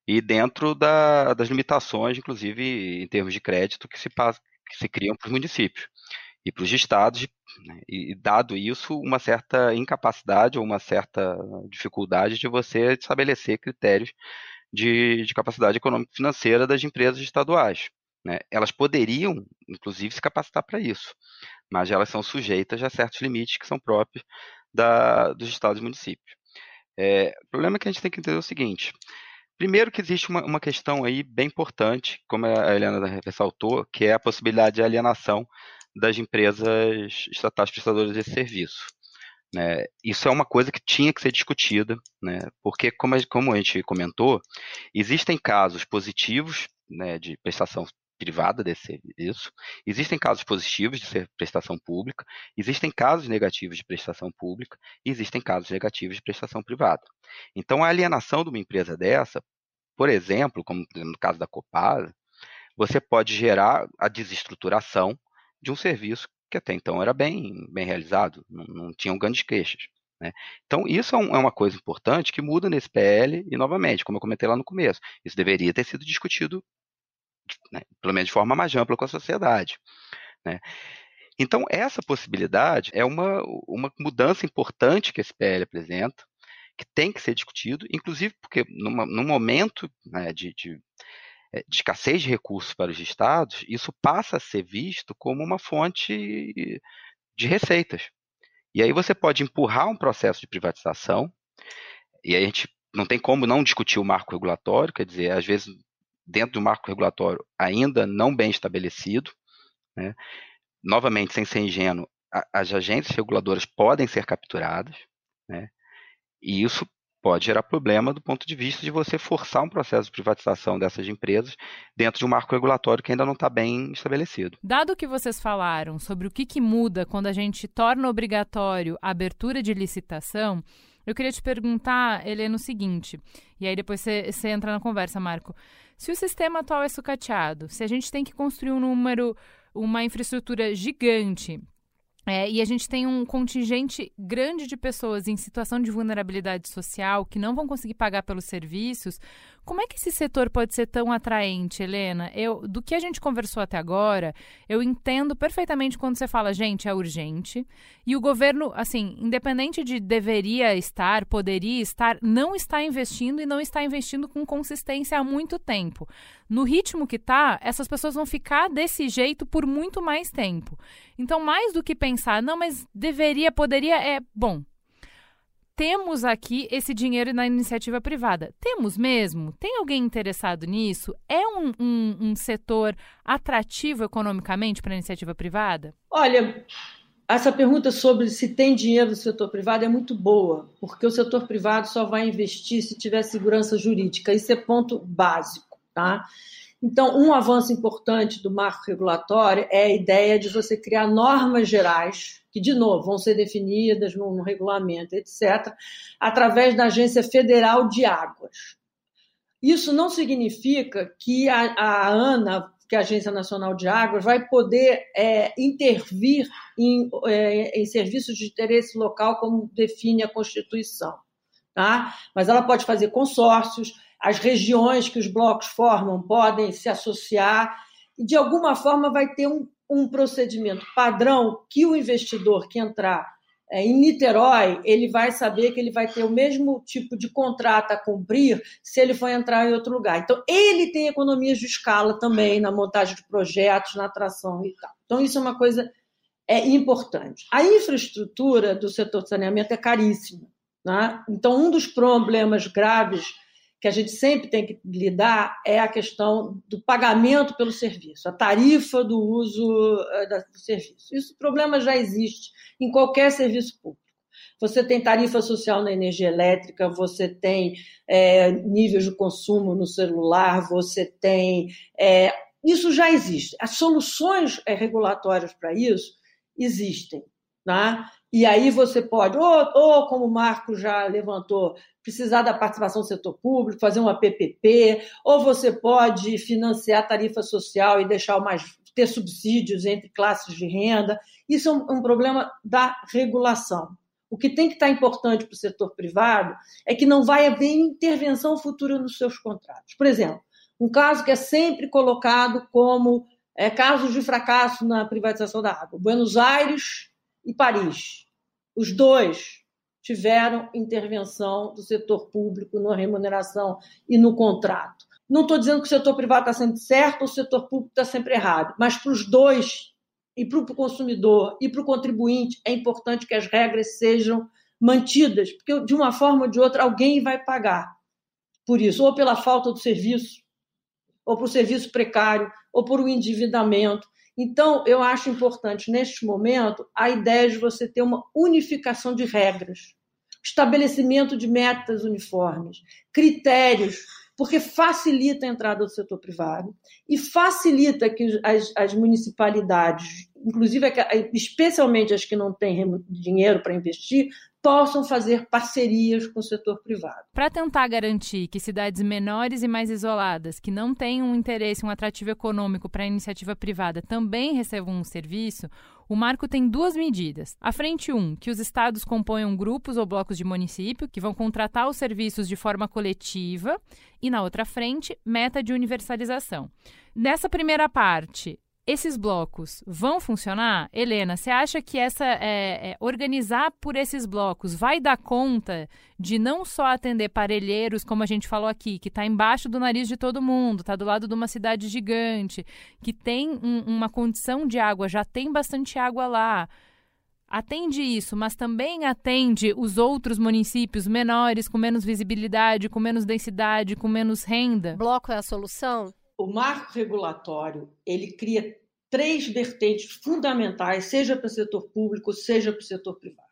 e dentro da, das limitações, inclusive em termos de crédito, que se, que se criam para os municípios e para os estados, né, e dado isso, uma certa incapacidade ou uma certa dificuldade de você estabelecer critérios de, de capacidade econômica e financeira das empresas estaduais. Né? Elas poderiam, inclusive, se capacitar para isso, mas elas são sujeitas a certos limites que são próprios da, dos estados e municípios. É, o problema é que a gente tem que entender o seguinte: Primeiro que existe uma, uma questão aí bem importante, como a Helena ressaltou, que é a possibilidade de alienação das empresas estatais prestadoras de serviço. Né? Isso é uma coisa que tinha que ser discutida, né? porque, como a, como a gente comentou, existem casos positivos né, de prestação privada desse serviço, existem casos positivos de prestação pública, existem casos negativos de prestação pública e existem casos negativos de prestação privada. Então, a alienação de uma empresa dessa, por exemplo, como no caso da Copasa, você pode gerar a desestruturação de um serviço que até então era bem, bem realizado, não, não tinham grandes queixas. Né? Então, isso é, um, é, uma coisa importante que muda nesse PL, e novamente, como eu comentei lá no começo, isso deveria ter sido discutido, né, pelo menos de forma mais ampla com a sociedade. Né? Então, essa possibilidade é uma, uma mudança importante que esse PL apresenta, que tem que ser discutido, inclusive porque numa, num momento né, de, de, de, escassez de recursos para os estados, isso passa a ser visto como uma fonte de receitas. E aí você pode empurrar um processo de privatização, e aí a gente não tem como não discutir o marco regulatório, quer dizer, às vezes dentro do marco regulatório ainda não bem estabelecido, né? novamente, sem ser ingênuo, as agências reguladoras podem ser capturadas, né? E isso pode gerar problema do ponto de vista de você forçar um processo de privatização dessas empresas dentro de um marco regulatório que ainda não está bem estabelecido. Dado que vocês falaram sobre o que, que muda quando a gente torna obrigatório a abertura de licitação, eu queria te perguntar, Helena, o seguinte, e aí depois você, você entra na conversa, Marco. Se o sistema atual é sucateado, se a gente tem que construir um número, uma infraestrutura gigante É, e a gente tem um contingente grande de pessoas em situação de vulnerabilidade social que não vão conseguir pagar pelos serviços. Como é que esse setor pode ser tão atraente, Helena? Eu, do que a gente conversou até agora, eu entendo perfeitamente quando você fala, gente, é urgente. E o governo, assim, independente de deveria estar, poderia estar, não está investindo e não está investindo com consistência há muito tempo. No ritmo que está, essas pessoas vão ficar desse jeito por muito mais tempo. Então, mais do que pensar, não, mas deveria, poderia, é bom. Temos aqui esse dinheiro na iniciativa privada. Temos mesmo? Tem alguém interessado nisso? É um, um, um setor atrativo economicamente para a iniciativa privada? Olha, essa pergunta sobre se tem dinheiro no setor privado é muito boa, porque o setor privado só vai investir se tiver segurança jurídica. Isso é ponto básico, tá? Então, um avanço importante do marco regulatório é a ideia de você criar normas gerais, que, de novo, vão ser definidas no, regulamento, etc., através da Agência Federal de Águas. Isso não significa que a, a ANA, que é a Agência Nacional de Águas, vai poder é, intervir em, é, em serviços de interesse local, como define a Constituição. Tá? Mas ela pode fazer consórcios, as regiões que os blocos formam podem se associar e, de alguma forma, vai ter um, um procedimento padrão que o investidor que entrar é, em Niterói, ele vai saber que ele vai ter o mesmo tipo de contrato a cumprir se ele for entrar em outro lugar. Então, ele tem economias de escala também na montagem de projetos, na atração e tal. Então, isso é uma coisa é, importante. A infraestrutura do setor de saneamento é caríssima. Né? Então, um dos problemas graves que a gente sempre tem que lidar é a questão do pagamento pelo serviço, a tarifa do uso eh, do serviço. Isso o problema já existe em qualquer serviço público. Você tem tarifa social na energia elétrica, você tem é, níveis de consumo no celular, você tem. É, isso já existe. As soluções regulatórias para isso existem. Tá? E aí você pode, ou, ou como o Marco já levantou, precisar da participação do setor público, fazer uma PPP, ou você pode financiar tarifa social e deixar mais ter subsídios entre classes de renda. Isso é um, um problema da regulação. O que tem que estar importante para o setor privado é que não vai haver intervenção futura nos seus contratos. Por exemplo, um caso que é sempre colocado como é, casos de fracasso na privatização da água. Buenos Aires e Paris. Os dois tiveram intervenção do setor público na remuneração e no contrato. Não estou dizendo que o setor privado está sempre certo ou o setor público está sempre errado, mas para os dois, e para o consumidor e para o contribuinte, é importante que as regras sejam mantidas, porque de uma forma ou de outra alguém vai pagar por isso, ou pela falta do serviço, ou por serviço precário, ou por um endividamento. Então, eu acho importante, neste momento, a ideia de você ter uma unificação de regras, estabelecimento de metas uniformes, critérios, porque facilita a entrada do setor privado e facilita que as, as municipalidades, inclusive especialmente as que não têm dinheiro para investir, possam fazer parcerias com o setor privado. Para tentar garantir que cidades menores e mais isoladas, que não têm um interesse, um atrativo econômico para a iniciativa privada, também recebam um serviço, o marco tem duas medidas. A frente 1, um, que os estados componham grupos ou blocos de município que vão contratar os serviços de forma coletiva, e na outra frente, meta de universalização. Nessa primeira parte, esses blocos vão funcionar? Helena, você acha que essa é, é, organizar por esses blocos vai dar conta de não só atender parelheiros, como a gente falou aqui, que está embaixo do nariz de todo mundo, está do lado de uma cidade gigante, que tem um, uma condição de água, já tem bastante água lá. Atende isso, mas também atende os outros municípios menores, com menos visibilidade, com menos densidade, com menos renda? Bloco é a solução? O marco regulatório ele cria três vertentes fundamentais, seja para o setor público, seja para o setor privado.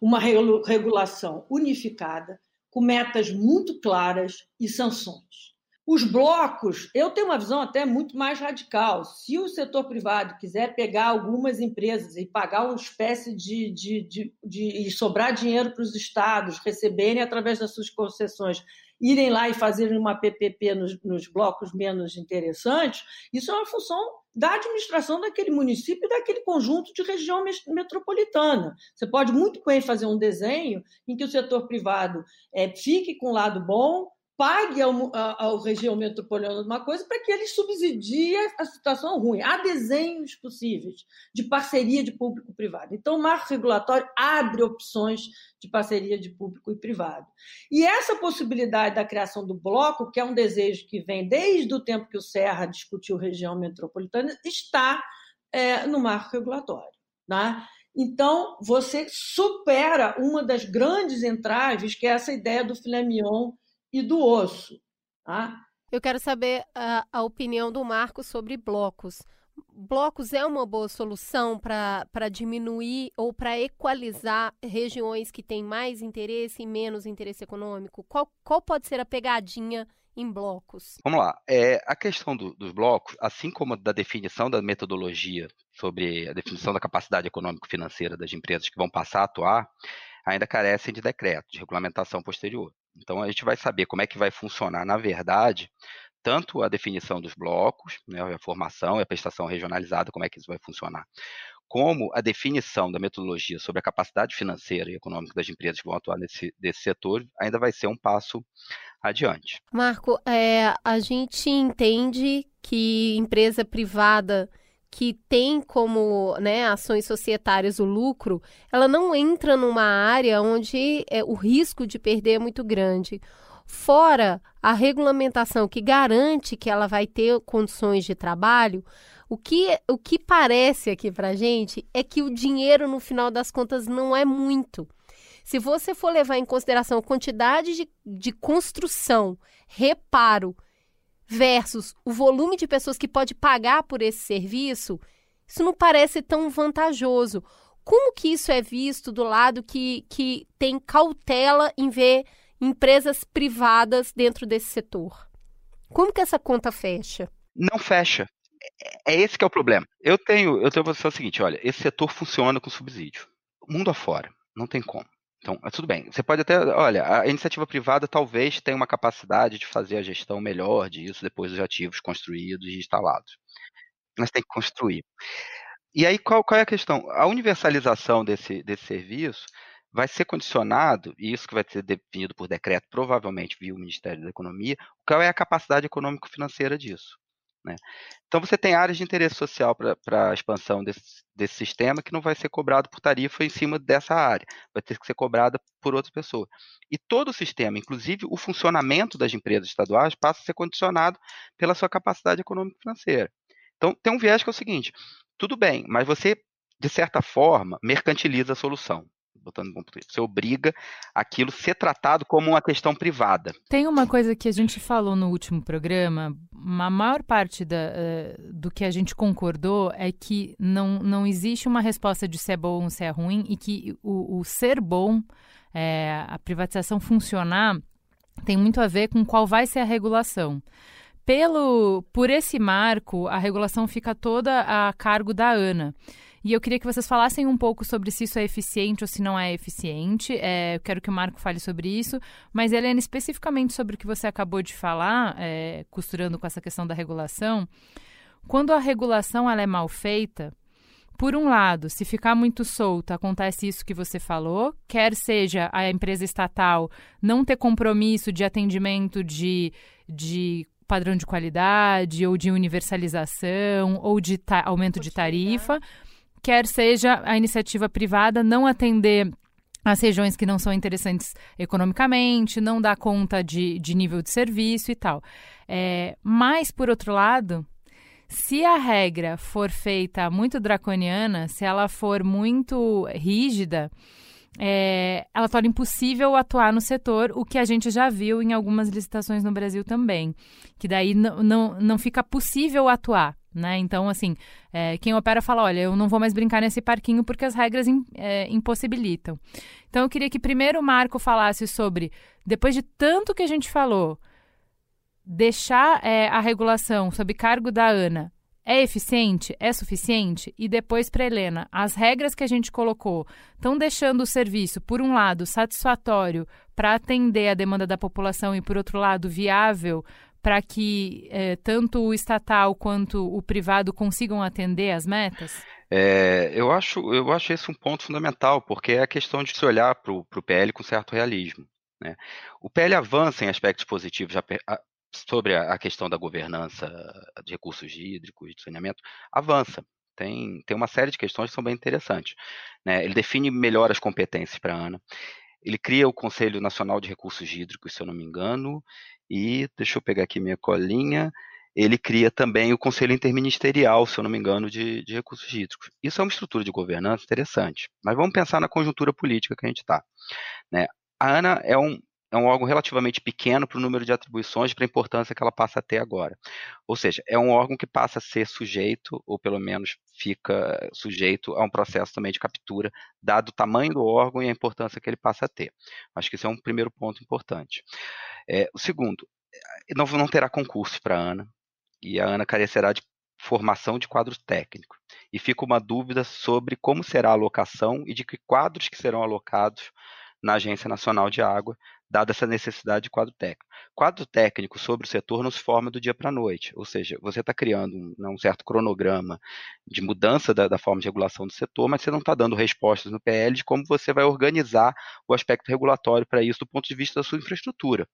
Uma regulação unificada, com metas muito claras e sanções. Os blocos, eu tenho uma visão até muito mais radical. Se o setor privado quiser pegar algumas empresas e pagar uma espécie de, de, de, de sobrar dinheiro para os estados receberem através das suas concessões, irem lá e fazerem uma PPP nos, nos blocos menos interessantes, isso é uma função da administração daquele município e daquele conjunto de região metropolitana. Você pode muito bem fazer um desenho em que o setor privado é, fique com o lado bom, pague ao, ao região metropolitana uma coisa para que ele subsidie a situação ruim. Há desenhos possíveis de parceria de público-privado. Então, o marco regulatório abre opções de parceria de público e privado. E essa possibilidade da criação do bloco, que é um desejo que vem desde o tempo que o Serra discutiu região metropolitana, está é, no marco regulatório. Tá? Então, você supera uma das grandes entraves, que é essa ideia do filé mignon e do osso. Tá? Eu quero saber a, a opinião do Marco sobre blocos. Blocos é uma boa solução para diminuir ou para equalizar regiões que têm mais interesse e menos interesse econômico? Qual, qual pode ser a pegadinha em blocos? Vamos lá. É, a questão do, dos blocos, assim como da definição da metodologia sobre a definição da capacidade econômico-financeira das empresas que vão passar a atuar, ainda carecem de decreto, de regulamentação posterior. Então, a gente vai saber como é que vai funcionar, na verdade, tanto a definição dos blocos, né, a formação e a prestação regionalizada, como é que isso vai funcionar, como a definição da metodologia sobre a capacidade financeira e econômica das empresas que vão atuar nesse, setor, ainda vai ser um passo adiante. Marco, é, a gente entende que empresa privada que tem como né, ações societárias o lucro, ela não entra numa área onde é, o risco de perder é muito grande. Fora a regulamentação que garante que ela vai ter condições de trabalho, o que, o que parece aqui para gente é que o dinheiro, no final das contas, não é muito. Se você for levar em consideração a quantidade de, de construção, reparo versus o volume de pessoas que pode pagar por esse serviço, isso não parece tão vantajoso. Como que isso é visto do lado que, que tem cautela em ver empresas privadas dentro desse setor? Como que essa conta fecha? Não fecha. É, é esse que é o problema. Eu tenho, eu tenho a posição seguinte, olha, esse setor funciona com subsídio. Mundo afora, não tem como. Então, é tudo bem. Você pode até, olha, a iniciativa privada talvez tenha uma capacidade de fazer a gestão melhor disso depois dos ativos construídos e instalados. Mas tem que construir. E aí, qual, qual é a questão? A universalização desse, desse serviço vai ser condicionado, e isso que vai ser definido por decreto, provavelmente via o Ministério da Economia, qual é a capacidade econômico-financeira disso. Né? Então você tem áreas de interesse social para a expansão desse, desse, sistema que não vai ser cobrado por tarifa em cima dessa área, vai ter que ser cobrada por outra pessoa. E todo o sistema, inclusive o funcionamento das empresas estaduais, passa a ser condicionado pela sua capacidade econômica financeira. Então tem um viés que é o seguinte: tudo bem, mas você, de certa forma, mercantiliza a solução botando bom você obriga aquilo ser tratado como uma questão privada. Tem uma coisa que a gente falou no último programa, a maior parte da, uh, do que a gente concordou é que não, não existe uma resposta de se é bom ou se é ruim e que o, o ser bom, é, a privatização funcionar, tem muito a ver com qual vai ser a regulação. Pelo, por esse marco, a regulação fica toda a cargo da ANA. E eu queria que vocês falassem um pouco sobre se isso é eficiente ou se não é eficiente. É, eu quero que o Marco fale sobre isso. Mas, Helena, especificamente sobre o que você acabou de falar, é, costurando com essa questão da regulação, quando a regulação ela é mal feita, por um lado, se ficar muito solta, acontece isso que você falou, quer seja a empresa estatal não ter compromisso de atendimento de, de padrão de qualidade, ou de universalização, ou de aumento de tarifa, quer seja a iniciativa privada não atender as regiões que não são interessantes economicamente, não dá conta de, de nível de serviço e tal. É, mas, por outro lado, se a regra for feita muito draconiana, se ela for muito rígida, é, ela torna impossível atuar no setor, o que a gente já viu em algumas licitações no Brasil também. Que daí não, não, não fica possível atuar. Né? Então, assim, é, quem opera fala: olha, eu não vou mais brincar nesse parquinho porque as regras in, é, impossibilitam. Então, eu queria que primeiro o Marco falasse sobre, depois de tanto que a gente falou, deixar é, a regulação sob cargo da ANA é eficiente? É suficiente? E depois para Helena, as regras que a gente colocou estão deixando o serviço, por um lado, satisfatório para atender a demanda da população e, por outro lado, viável para que é, tanto o estatal quanto o privado consigam atender as metas? É, eu, acho, eu acho esse um ponto fundamental, porque é a questão de se olhar para o PL com certo realismo. Né? O PL avança em aspectos positivos sobre a questão da governança de recursos hídricos, de saneamento, avança. Tem, tem uma série de questões que são bem interessantes. Né? Ele define melhor as competências para a ANA. Ele cria o Conselho Nacional de Recursos Hídricos, se eu não me engano, e deixa eu pegar aqui minha colinha. Ele cria também o Conselho Interministerial, se eu não me engano, de, de Recursos Hídricos. Isso é uma estrutura de governança interessante. Mas vamos pensar na conjuntura política que a gente está. Né? A ANA é um, é um órgão relativamente pequeno para o número de atribuições, para a importância que ela passa a ter agora. Ou seja, é um órgão que passa a ser sujeito, ou pelo menos fica sujeito a um processo também de captura, dado o tamanho do órgão e a importância que ele passa a ter. Acho que esse é um primeiro ponto importante. É, o segundo, não, não terá concurso para a ANA, e a ANA carecerá de formação de quadro técnico. E fica uma dúvida sobre como será a alocação e de que quadros que serão alocados na Agência Nacional de Água, dada essa necessidade de quadro técnico. Quadro técnico sobre o setor não se forma do dia para a noite, ou seja, você está criando um, né, um, certo cronograma de mudança da, da, forma de regulação do setor, mas você não está dando respostas no PL de como você vai organizar o aspecto regulatório para isso do ponto de vista da sua infraestrutura.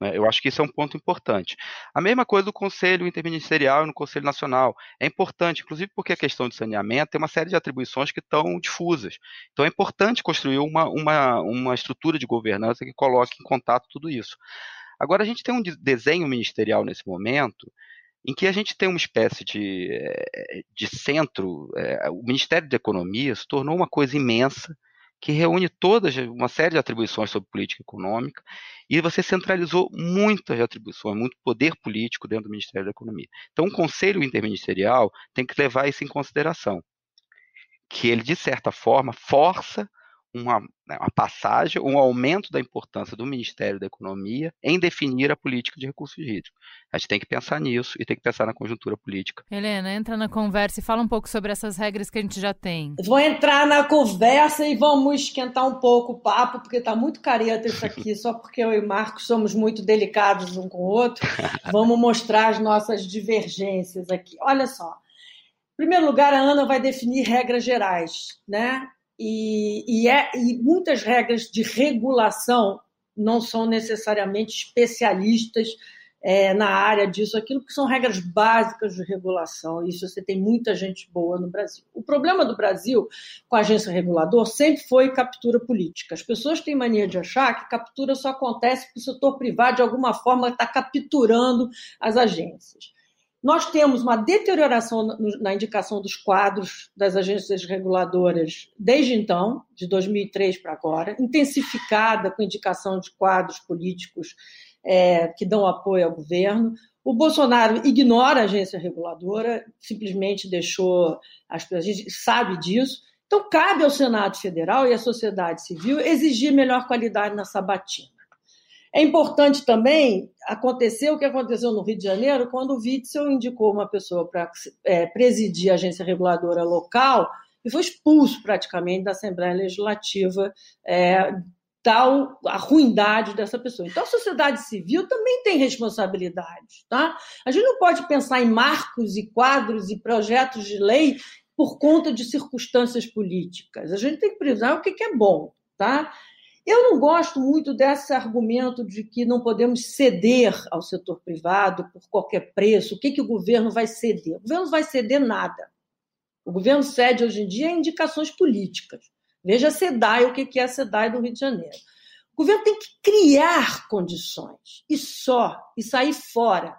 Né? Eu acho que isso é um ponto importante. A mesma coisa do Conselho Interministerial e no Conselho Nacional. É importante, inclusive porque a questão de saneamento tem uma série de atribuições que estão difusas. Então é importante construir uma, uma, uma estrutura de governança que coloque em contato tudo isso. Agora, a gente tem um desenho ministerial nesse momento em que a gente tem uma espécie de, eh, de centro, é, o Ministério da Economia se tornou uma coisa imensa, que reúne todas uma série de atribuições sobre política econômica e você centralizou muitas atribuições, muito poder político dentro do Ministério da Economia. Então, o Conselho Interministerial tem que levar isso em consideração, que ele de certa forma força uma, né, uma passagem, um aumento da importância do Ministério da Economia em definir a política de recursos hídricos. A gente tem que pensar nisso e tem que pensar na conjuntura política. Helena, entra na conversa e fala um pouco sobre essas regras que a gente já tem. Vou entrar na conversa e vamos esquentar um pouco o papo, porque está muito careta isso aqui, só porque eu e Marcos somos muito delicados um com o outro. Vamos mostrar as nossas divergências aqui. Olha só. Em primeiro lugar, a Ana vai definir regras gerais, né? E, e, é, e muitas regras de regulação não são necessariamente especialistas é, na área disso, aquilo que são regras básicas de regulação. Isso você tem muita gente boa no Brasil. O problema do Brasil com a agência regulador sempre foi captura política. As pessoas têm mania de achar que captura só acontece porque o setor privado, de alguma forma, está capturando as agências. Nós temos uma deterioração na indicação dos quadros das agências reguladoras desde então, de 2003 para agora, intensificada com indicação de quadros políticos é, que dão apoio ao governo. O Bolsonaro ignora a agência reguladora, simplesmente deixou. As, a gente sabe disso. Então, cabe ao Senado Federal e à sociedade civil exigir melhor qualidade na sabatina. É importante também acontecer o que aconteceu no Rio de Janeiro, quando o Witzel indicou uma pessoa para é, presidir a agência reguladora local e foi expulso praticamente da Assembleia Legislativa, é, tal a ruindade dessa pessoa. Então, a sociedade civil também tem responsabilidade. Tá? A gente não pode pensar em marcos e quadros e projetos de lei por conta de circunstâncias políticas. A gente tem que precisar o que é bom. Tá? Eu não gosto muito desse argumento de que não podemos ceder ao setor privado por qualquer preço. O que, que o governo vai ceder? O governo não vai ceder nada. O governo cede hoje em dia indicações políticas. Veja a SEDAI, o que é a SEDAI do Rio de Janeiro. O governo tem que criar condições e só, e sair fora.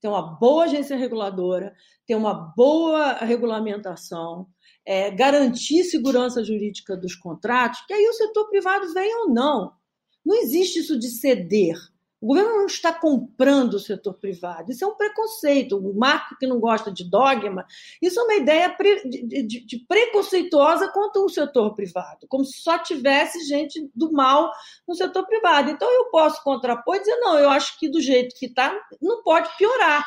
Ter uma boa agência reguladora, ter uma boa regulamentação, é, garantir segurança jurídica dos contratos, que aí o setor privado vem ou não. Não existe isso de ceder. O governo não está comprando o setor privado. Isso é um preconceito. O Marco, que não gosta de dogma, isso é uma ideia de, de, de preconceituosa contra o setor privado, como se só tivesse gente do mal no setor privado. Então, eu posso contrapor e dizer: não, eu acho que do jeito que está, não pode piorar.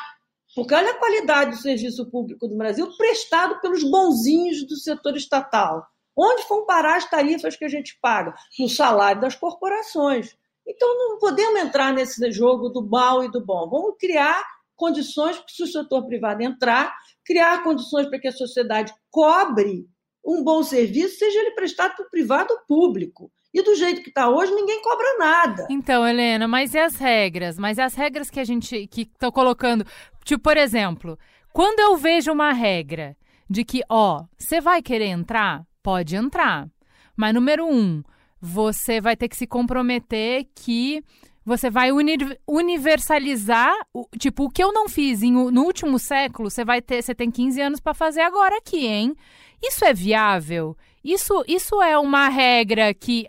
Porque olha a qualidade do serviço público do Brasil prestado pelos bonzinhos do setor estatal. Onde vão parar as tarifas que a gente paga? No salário das corporações. Então, não podemos entrar nesse jogo do mal e do bom. Vamos criar condições para, se o setor privado entrar, criar condições para que a sociedade cobre um bom serviço, seja ele prestado para o privado ou público. E do jeito que está hoje, ninguém cobra nada. Então, Helena, mas e as regras? Mas e as regras que a gente que estão colocando? Tipo, por exemplo, quando eu vejo uma regra de que, ó, você vai querer entrar? Pode entrar. Mas número um, você vai ter que se comprometer que você vai uni universalizar, tipo, o que eu não fiz em, no último século, você vai ter, você tem 15 anos para fazer agora aqui, hein? Isso é viável? Isso, isso é uma regra que,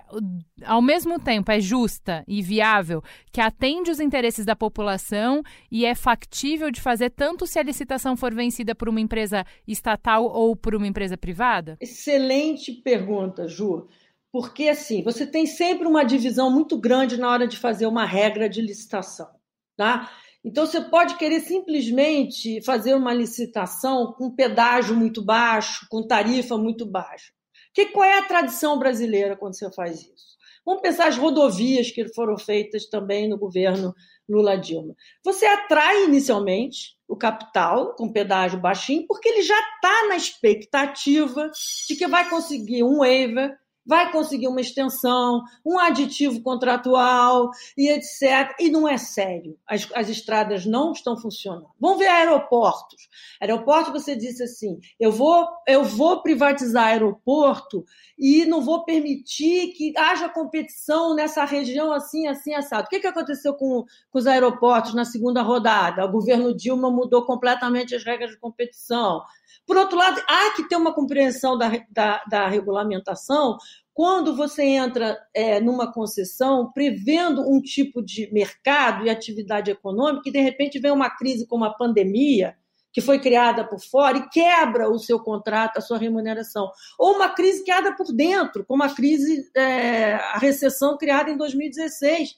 ao mesmo tempo, é justa e viável, que atende os interesses da população e é factível de fazer tanto se a licitação for vencida por uma empresa estatal ou por uma empresa privada? Excelente pergunta, Ju. Porque, assim, você tem sempre uma divisão muito grande na hora de fazer uma regra de licitação, tá? Então, você pode querer simplesmente fazer uma licitação com pedágio muito baixo, com tarifa muito baixa. Que, qual é a tradição brasileira quando você faz isso? Vamos pensar as rodovias que foram feitas também no governo Lula Dilma. Você atrai inicialmente o capital com pedágio baixinho, porque ele já está na expectativa de que vai conseguir um waiver vai conseguir uma extensão, um aditivo contratual e etc. E não é sério. As, as estradas não estão funcionando. Vamos ver aeroportos. Aeroporto, você disse assim: eu vou, eu vou privatizar aeroporto e não vou permitir que haja competição nessa região assim, assim, assado. O que, que aconteceu com, com os aeroportos na segunda rodada? O governo Dilma mudou completamente as regras de competição. Por outro lado, há que ter uma compreensão da, da, da regulamentação quando você entra é, numa concessão prevendo um tipo de mercado e atividade econômica e de repente vem uma crise como a pandemia que foi criada por fora e quebra o seu contrato, a sua remuneração. Ou uma crise criada por dentro, como a crise, é, a recessão criada em 2016,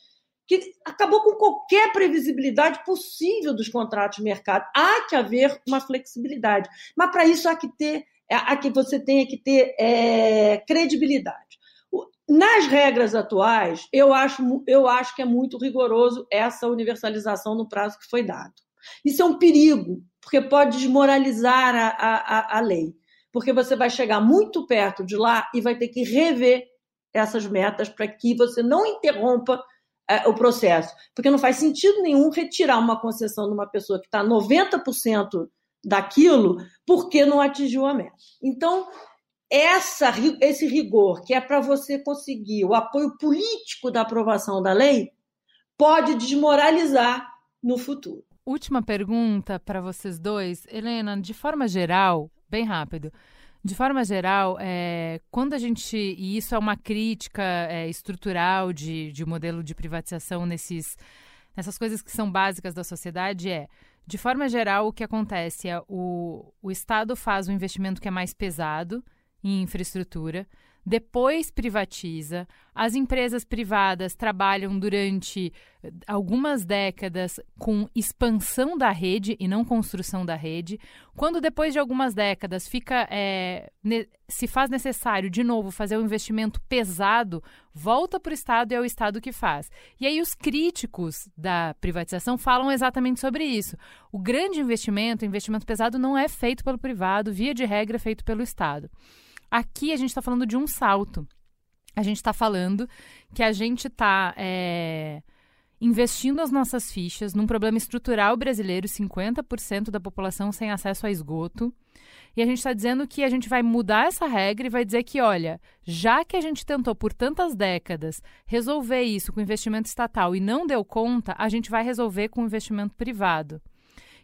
que acabou com qualquer previsibilidade possível dos contratos de mercado. Há que haver uma flexibilidade, mas para isso há que ter, há que você tenha que ter é, credibilidade. Nas regras atuais, eu acho, eu acho que é muito rigoroso essa universalização no prazo que foi dado. Isso é um perigo, porque pode desmoralizar a, a, a lei, porque você vai chegar muito perto de lá e vai ter que rever essas metas para que você não interrompa é, o processo. Porque não faz sentido nenhum retirar uma concessão de uma pessoa que está 90% daquilo porque não atingiu a meta. Então, essa, esse rigor, que é para você conseguir o apoio político da aprovação da lei, pode desmoralizar no futuro. Última pergunta para vocês dois. Helena, de forma geral, bem rápido. De forma geral, é, quando a gente. E isso é uma crítica é, estrutural de, de modelo de privatização nesses, nessas coisas que são básicas da sociedade, é. De forma geral, o que acontece é o, o Estado faz um investimento que é mais pesado em infraestrutura, depois privatiza. As empresas privadas trabalham durante eh, algumas décadas com expansão da rede e não construção da rede. Quando depois de algumas décadas fica é, se faz necessário de novo fazer um investimento pesado, volta para o Estado e é o Estado que faz. E aí os críticos da privatização falam exatamente sobre isso. O grande investimento, o investimento pesado, não é feito pelo privado, via de regra é feito pelo Estado. Aqui a gente está falando de um salto. A gente está falando que a gente está é, investindo as nossas fichas num problema estrutural brasileiro, 50% da população sem acesso a esgoto. E a gente está dizendo que a gente vai mudar essa regra e vai dizer que, olha, já que a gente tentou por tantas décadas resolver isso com investimento estatal e não deu conta, a gente vai resolver com investimento privado.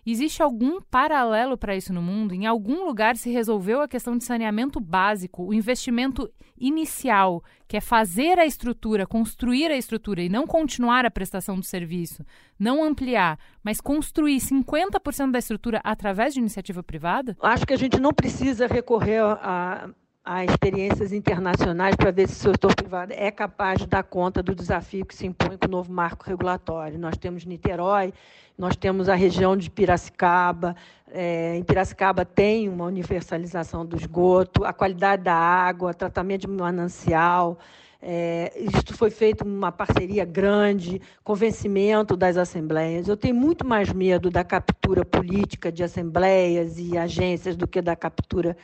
Existe algum paralelo para isso no mundo? Em algum lugar se resolveu a questão de saneamento básico, o investimento inicial, que é fazer a estrutura, construir a estrutura e não continuar a prestação do serviço, não ampliar, mas construir 50% da estrutura através de iniciativa privada? Acho que a gente não precisa recorrer a a experiências internacionais para ver se o setor privado é capaz de dar conta do desafio que se impõe com o novo marco regulatório. Nós temos Niterói, nós temos a região de Piracicaba. É, em Piracicaba tem uma universalização do esgoto, a qualidade da água, tratamento de manancial. É, isso foi feito uma parceria grande, convencimento das assembleias. Eu tenho muito mais medo da captura política de assembleias e agências do que da captura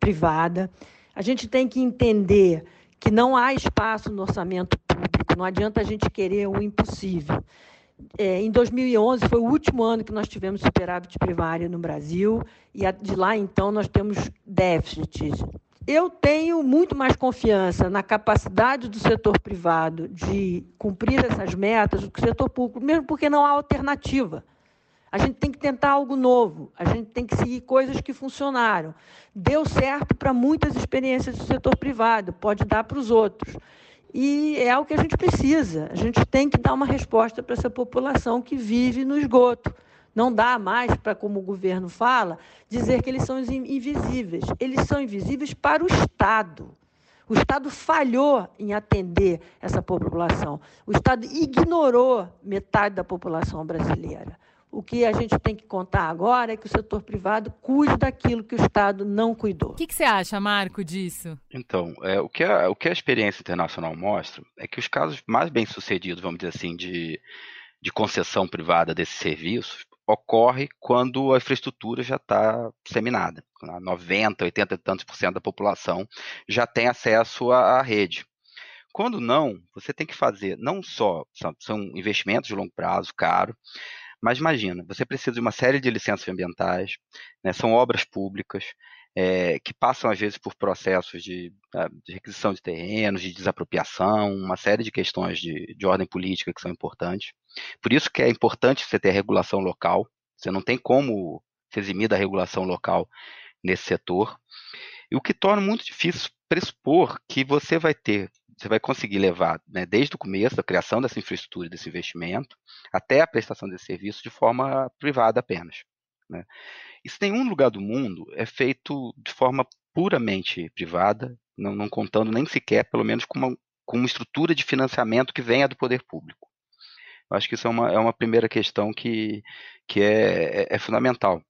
privada. A gente tem que entender que não há espaço no orçamento público, não adianta a gente querer o impossível. É, em 2011 foi o último ano que nós tivemos superávit primário no Brasil e de lá então nós temos déficit. Eu tenho muito mais confiança na capacidade do setor privado de cumprir essas metas do que o setor público, mesmo porque não há alternativa. A gente tem que tentar algo novo, a gente tem que seguir coisas que funcionaram. Deu certo para muitas experiências do setor privado, pode dar para os outros. E é o que a gente precisa. A gente tem que dar uma resposta para essa população que vive no esgoto. Não dá mais para, como o governo fala, dizer que eles são invisíveis. Eles são invisíveis para o Estado. O Estado falhou em atender essa população. O Estado ignorou metade da população brasileira. O que a gente tem que contar agora é que o setor privado cuide daquilo que o Estado não cuidou. O que, que você acha, Marco, disso? Então, é, o, que a, o que a experiência internacional mostra é que os casos mais bem-sucedidos, vamos dizer assim, de, de concessão privada desses serviços, ocorre quando a infraestrutura já está disseminada. 90, 80 e tantos por cento da população já tem acesso à, à rede. Quando não, você tem que fazer não só, são, são investimentos de longo prazo, caro, mas imagina, você precisa de uma série de licenças ambientais, né, são obras públicas, é, que passam às vezes por processos de, ah, de, requisição de terrenos, de desapropriação, uma série de questões de, de, ordem política que são importantes. Por isso que é importante você ter regulação local. Você não tem como se eximir da regulação local nesse setor. E o que torna muito difícil pressupor que você vai ter você vai conseguir levar, né, desde o começo da criação dessa infraestrutura, desse investimento, até a prestação desse serviço de forma privada apenas. Né? Isso em nenhum lugar do mundo é feito de forma puramente privada, não, não contando nem sequer, pelo menos, com uma, com uma estrutura de financiamento que venha do poder público. Eu acho que isso é uma, é uma primeira questão que, que é, é, é fundamental.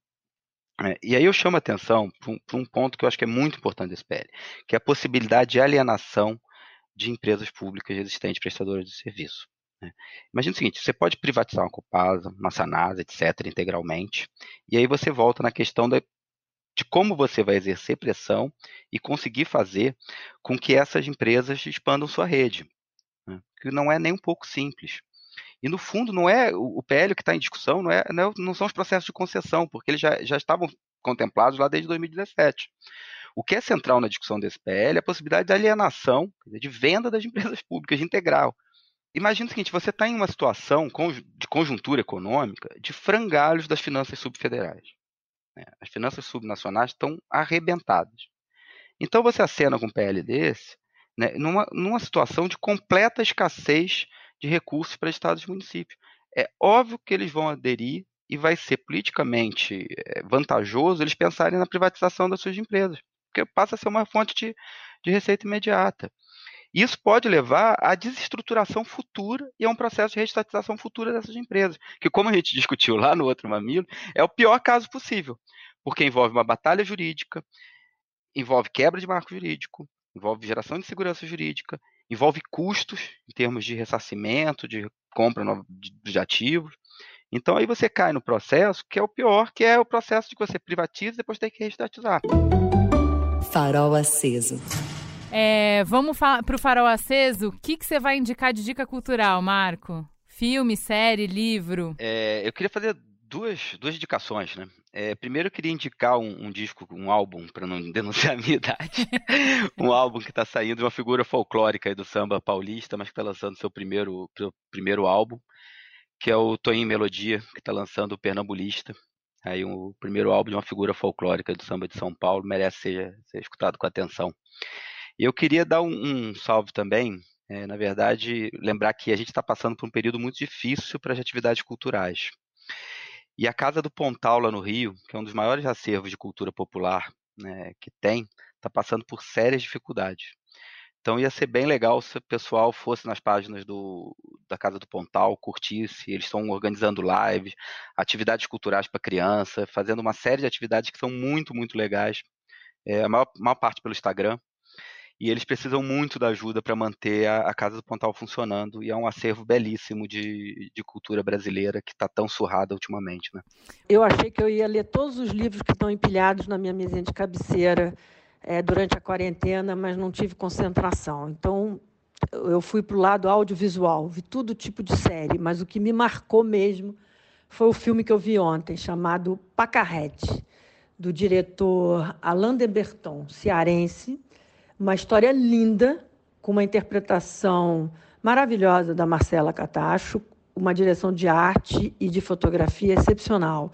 É, e aí eu chamo a atenção para um, um, ponto que eu acho que é muito importante desse PL, que é a possibilidade de alienação de empresas públicas existentes prestadoras de serviço. Né? Imagina o seguinte: você pode privatizar uma Copasa, uma Sanasa, etc., integralmente, e aí você volta na questão da, de como você vai exercer pressão e conseguir fazer com que essas empresas expandam sua rede, né? que não é nem um pouco simples. E no fundo não é o PL que está em discussão, não, é, não, é, não, são os processos de concessão, porque eles já, já estavam contemplados lá desde 2017. O que é central na discussão desse PL é a possibilidade de alienação, de venda das empresas públicas de integral. Imagina o seguinte: você está em uma situação de conjuntura econômica de frangalhos das finanças subfederais. Né? As finanças subnacionais estão arrebentadas. Então você acena com um PL desse né, numa, numa situação de completa escassez de recursos para estados e municípios. É óbvio que eles vão aderir e vai ser politicamente eh, vantajoso eles pensarem na privatização das suas empresas porque passa a ser uma fonte de, de receita imediata. Isso pode levar à desestruturação futura e a um processo de reestatização futura dessas empresas, que, como a gente discutiu lá no outro mamilo, é o pior caso possível, porque envolve uma batalha jurídica, envolve quebra de marco jurídico, envolve geração de segurança jurídica, envolve custos em termos de ressarcimento, de compra de ativos. Então aí você cai no processo que é o pior, que é o processo de que você privatiza e depois tem que reestatizar. Farol Aceso. É, vamos para o Farol Aceso. O que, que você vai indicar de dica cultural, Marco? Filme, série, livro? É, eu queria fazer duas, duas indicações, né? É, primeiro eu queria indicar um, um disco, um álbum, para não denunciar a minha idade. um álbum que está saindo de uma figura folclórica do samba paulista, mas que está lançando seu primeiro, seu primeiro álbum, que é o Toinho Melodia, que está lançando o Pernambulista. Aí o primeiro álbum de uma figura folclórica do samba de São Paulo merece ser, ser escutado com atenção. E eu queria dar um, um salve também, é, na verdade, lembrar que a gente está passando por um período muito difícil para as atividades culturais. E a Casa do Pontal, lá no Rio, que é um dos maiores acervos de cultura popular né, que tem, está passando por sérias dificuldades. Então ia ser bem legal se o pessoal fosse nas páginas do, da Casa do Pontal, curtisse. Eles estão organizando lives, atividades culturais para criança, fazendo uma série de atividades que são muito, muito legais. É, a maior, maior parte pelo Instagram. E eles precisam muito da ajuda para manter a, a, Casa do Pontal funcionando. E é um acervo belíssimo de, de cultura brasileira que está tão surrada ultimamente. Né? Eu achei que eu ia ler todos os livros que estão empilhados na minha mesinha de cabeceira é, durante a quarentena, mas não tive concentração. Então, eu fui para o lado audiovisual, vi todo tipo de série, mas o que me marcou mesmo foi o filme que eu vi ontem, chamado Pacarrete, do diretor Alain de Berton, cearense. Uma história linda, com uma interpretação maravilhosa da Marcela Catacho, uma direção de arte e de fotografia excepcional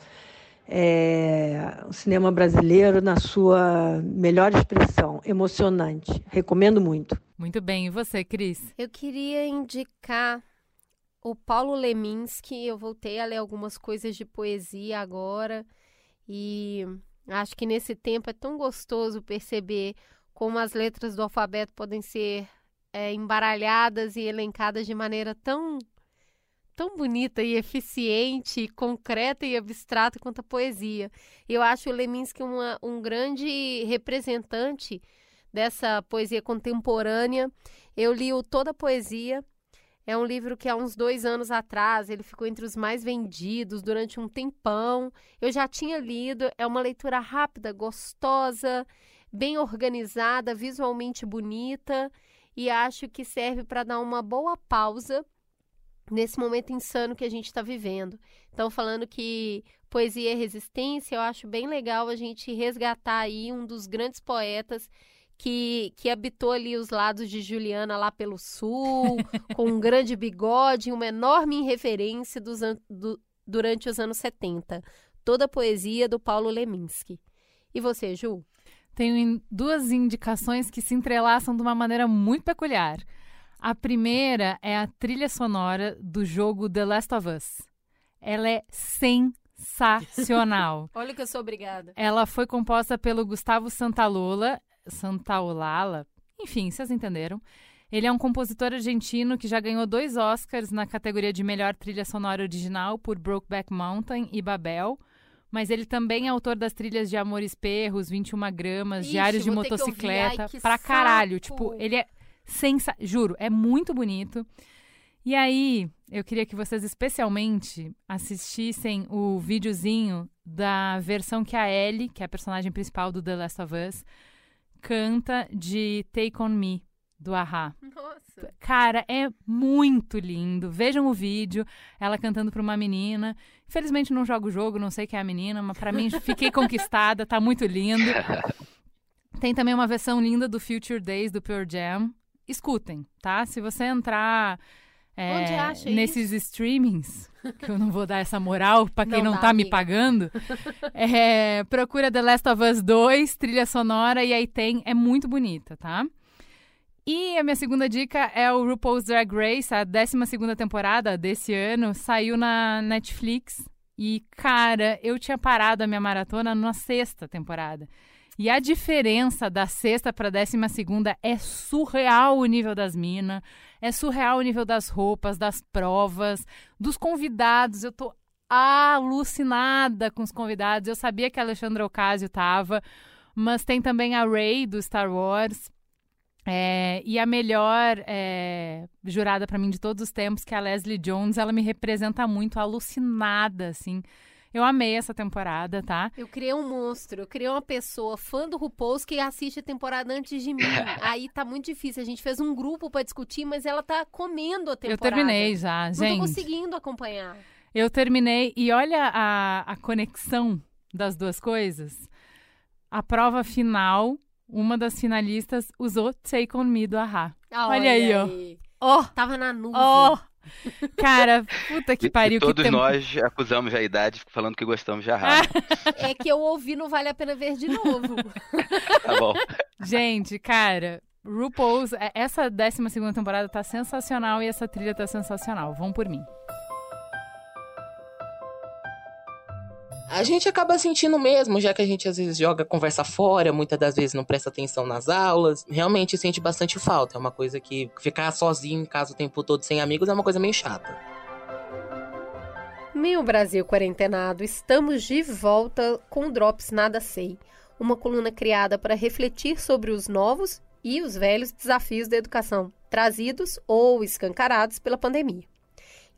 é, o cinema brasileiro na sua melhor expressão, emocionante. Recomendo muito. Muito bem, e você, Cris? Eu queria indicar o Paulo Leminski. Eu voltei a ler algumas coisas de poesia agora e acho que nesse tempo é tão gostoso perceber como as letras do alfabeto podem ser é, embaralhadas e elencadas de maneira tão tão bonita e eficiente, concreta e abstrata quanto a poesia. Eu acho o Leminski uma, um grande representante dessa poesia contemporânea. Eu li o Toda a Poesia. É um livro que há uns dois anos atrás ele ficou entre os mais vendidos durante um tempão. Eu já tinha lido. É uma leitura rápida, gostosa, bem organizada, visualmente bonita e acho que serve para dar uma boa pausa nesse momento insano que a gente está vivendo. Então, falando que poesia é resistência, eu acho bem legal a gente resgatar aí um dos grandes poetas que, que habitou ali os lados de Juliana lá pelo sul, com um grande bigode, uma enorme referência dos, do, durante os anos 70. Toda a poesia do Paulo Leminski. E você, Ju? Tenho duas indicações que se entrelaçam de uma maneira muito peculiar. A primeira é a trilha sonora do jogo The Last of Us. Ela é sensacional. Olha que eu sou obrigada. Ela foi composta pelo Gustavo Santaolalla, Santaolalla, enfim, vocês entenderam. Ele é um compositor argentino que já ganhou dois Oscars na categoria de melhor trilha sonora original por Brokeback Mountain e Babel. Mas ele também é autor das trilhas de Amores Perros, 21 Gramas, Ixi, Diários de Motocicleta. Ai, pra caralho. Tipo, ele é Sensa... Juro, é muito bonito. E aí, eu queria que vocês especialmente assistissem o videozinho da versão que a Ellie, que é a personagem principal do The Last of Us, canta de Take On Me, do Ahá. Nossa! Cara, é muito lindo. Vejam o vídeo, ela cantando para uma menina. Infelizmente não jogo o jogo, não sei quem é a menina, mas para mim fiquei conquistada, tá muito lindo. Tem também uma versão linda do Future Days do Pure Jam, escutem, tá? Se você entrar é, nesses isso? streamings, que eu não vou dar essa moral para quem não, tá amiga. me pagando, é, procura The Last of Us 2, trilha sonora, e aí tem, é muito bonita, tá? E a minha segunda dica é o RuPaul's Drag Race, a 12 temporada desse ano, saiu na Netflix. E, cara, eu tinha parado a minha maratona na sexta temporada. E a diferença da sexta para a décima segunda é surreal o nível das minas, é surreal o nível das roupas, das provas, dos convidados. Eu tô alucinada com os convidados. Eu sabia que a Alexandra Ocasio tava, mas tem também a Ray do Star Wars. É, e a melhor é, jurada para mim de todos os tempos, que é a Leslie Jones, ela me representa muito, alucinada, assim. Eu amei essa temporada, tá? Eu criei um monstro, eu criei uma pessoa fã do RuPaul's que assiste a temporada antes de mim. Aí tá muito difícil. A gente fez um grupo para discutir, mas ela tá comendo a temporada. Eu terminei já, gente. Não tô conseguindo acompanhar. Eu terminei e olha a, a conexão das duas coisas. A prova final, uma das finalistas usou Take On Me do Ahá. Ah, olha, olha, aí, ó. Ó, oh, tava na nuvem. Oh, Cara, puta que pariu. E todos que nós acusamos a idade falando que gostamos de arraso. é que eu ouvi, não vale a pena ver de novo. tá bom. Gente, cara, RuPaul's, é, essa 12 segunda temporada tá sensacional e essa trilha tá sensacional. Vão por mim. A gente acaba sentindo mesmo, já que a gente às vezes joga conversa fora, muitas das vezes não presta atenção nas aulas. Realmente sente bastante falta. É uma coisa que ficar sozinho em casa o tempo todo sem amigos é uma coisa meio chata. Meu Brasil quarentenado, estamos de volta com Drops Nada Sei, uma coluna criada para refletir sobre os novos e os velhos desafios da educação, trazidos ou escancarados pela pandemia.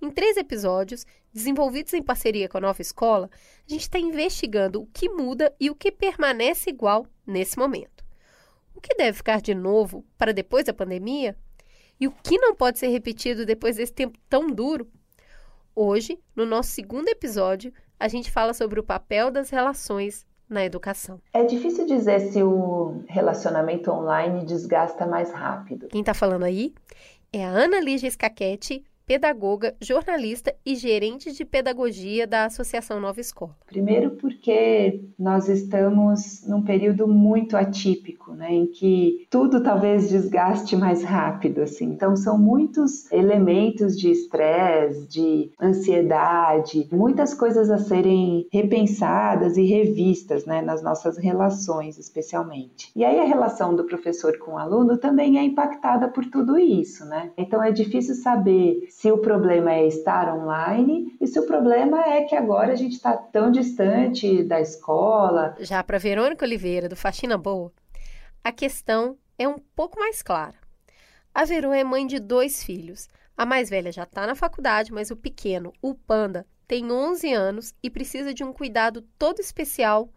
Em três episódios, desenvolvidos em parceria com a nova escola, a gente está investigando o que muda e o que permanece igual nesse momento. O que deve ficar de novo para depois da pandemia? E o que não pode ser repetido depois desse tempo tão duro? Hoje, no nosso segundo episódio, a gente fala sobre o papel das relações na educação. É difícil dizer se o relacionamento online desgasta mais rápido. Quem está falando aí é a Ana Lígia Scaquetti, pedagoga, jornalista e gerente de pedagogia da Associação Nova Escola. Primeiro porque nós estamos num período muito atípico, né, em que tudo talvez desgaste mais rápido, assim. Então são muitos elementos de estresse, de ansiedade, muitas coisas a serem repensadas e revistas, né, nas nossas relações, especialmente. E aí a relação do professor com o aluno também é impactada por tudo isso, né? Então é difícil saber se o problema é estar online e se o problema é que agora a gente está tão distante da escola. Já para Verônica Oliveira, do Faxina Boa, a questão é um pouco mais clara. A Verô é mãe de dois filhos. A mais velha já está na faculdade, mas o pequeno, o Panda, tem 11 anos e precisa de um cuidado todo especial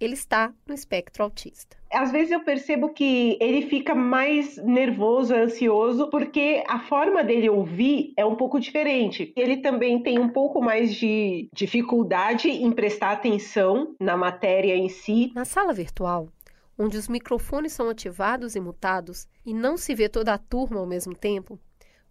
ele está no espectro autista. Às vezes eu percebo que ele fica mais nervoso, ansioso, porque a forma dele ouvir é um pouco diferente. Ele também tem um pouco mais de dificuldade em prestar atenção na matéria em si. Na sala virtual, onde os microfones são ativados e mutados e não se vê toda a turma ao mesmo tempo,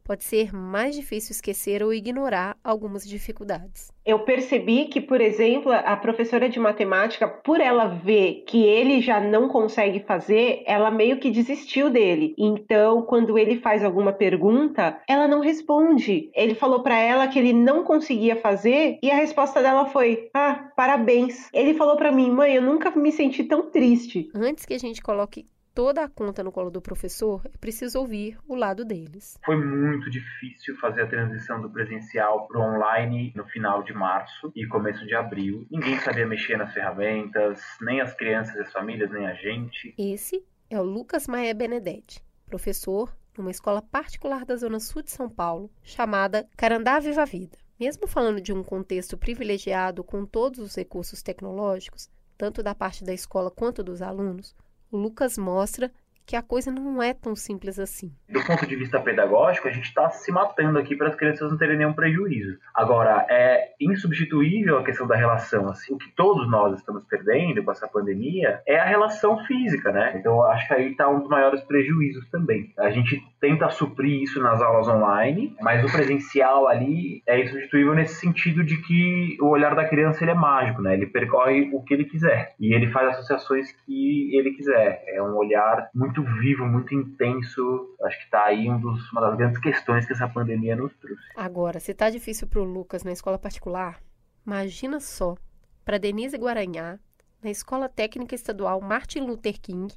pode ser mais difícil esquecer ou ignorar algumas dificuldades. Eu percebi que, por exemplo, a professora de matemática, por ela ver que ele já não consegue fazer, ela meio que desistiu dele. Então, quando ele faz alguma pergunta, ela não responde. Ele falou para ela que ele não conseguia fazer e a resposta dela foi: "Ah, parabéns". Ele falou para mim: "Mãe, eu nunca me senti tão triste". Antes que a gente coloque toda a conta no colo do professor, é preciso ouvir o lado deles. Foi muito difícil fazer a transição do presencial para o online no final de março e começo de abril. Ninguém sabia mexer nas ferramentas, nem as crianças e as famílias, nem a gente. Esse é o Lucas Maia Benedetti, professor numa escola particular da zona sul de São Paulo, chamada Carandá Viva Vida. Mesmo falando de um contexto privilegiado com todos os recursos tecnológicos, tanto da parte da escola quanto dos alunos, Lucas mostra que a coisa não é tão simples assim. Do ponto de vista pedagógico, a gente está se matando aqui para as crianças não terem nenhum prejuízo. Agora, é insubstituível a questão da relação. Assim, o que todos nós estamos perdendo com essa pandemia é a relação física, né? Então, acho que aí está um dos maiores prejuízos também. A gente tenta suprir isso nas aulas online, mas o presencial ali é insubstituível nesse sentido de que o olhar da criança ele é mágico, né? Ele percorre o que ele quiser e ele faz associações que ele quiser. É um olhar muito muito vivo, muito intenso. Acho que está aí um dos, uma das grandes questões que essa pandemia nos trouxe. Agora, se está difícil para o Lucas na escola particular, imagina só para Denise Guaranhá, na Escola Técnica Estadual Martin Luther King,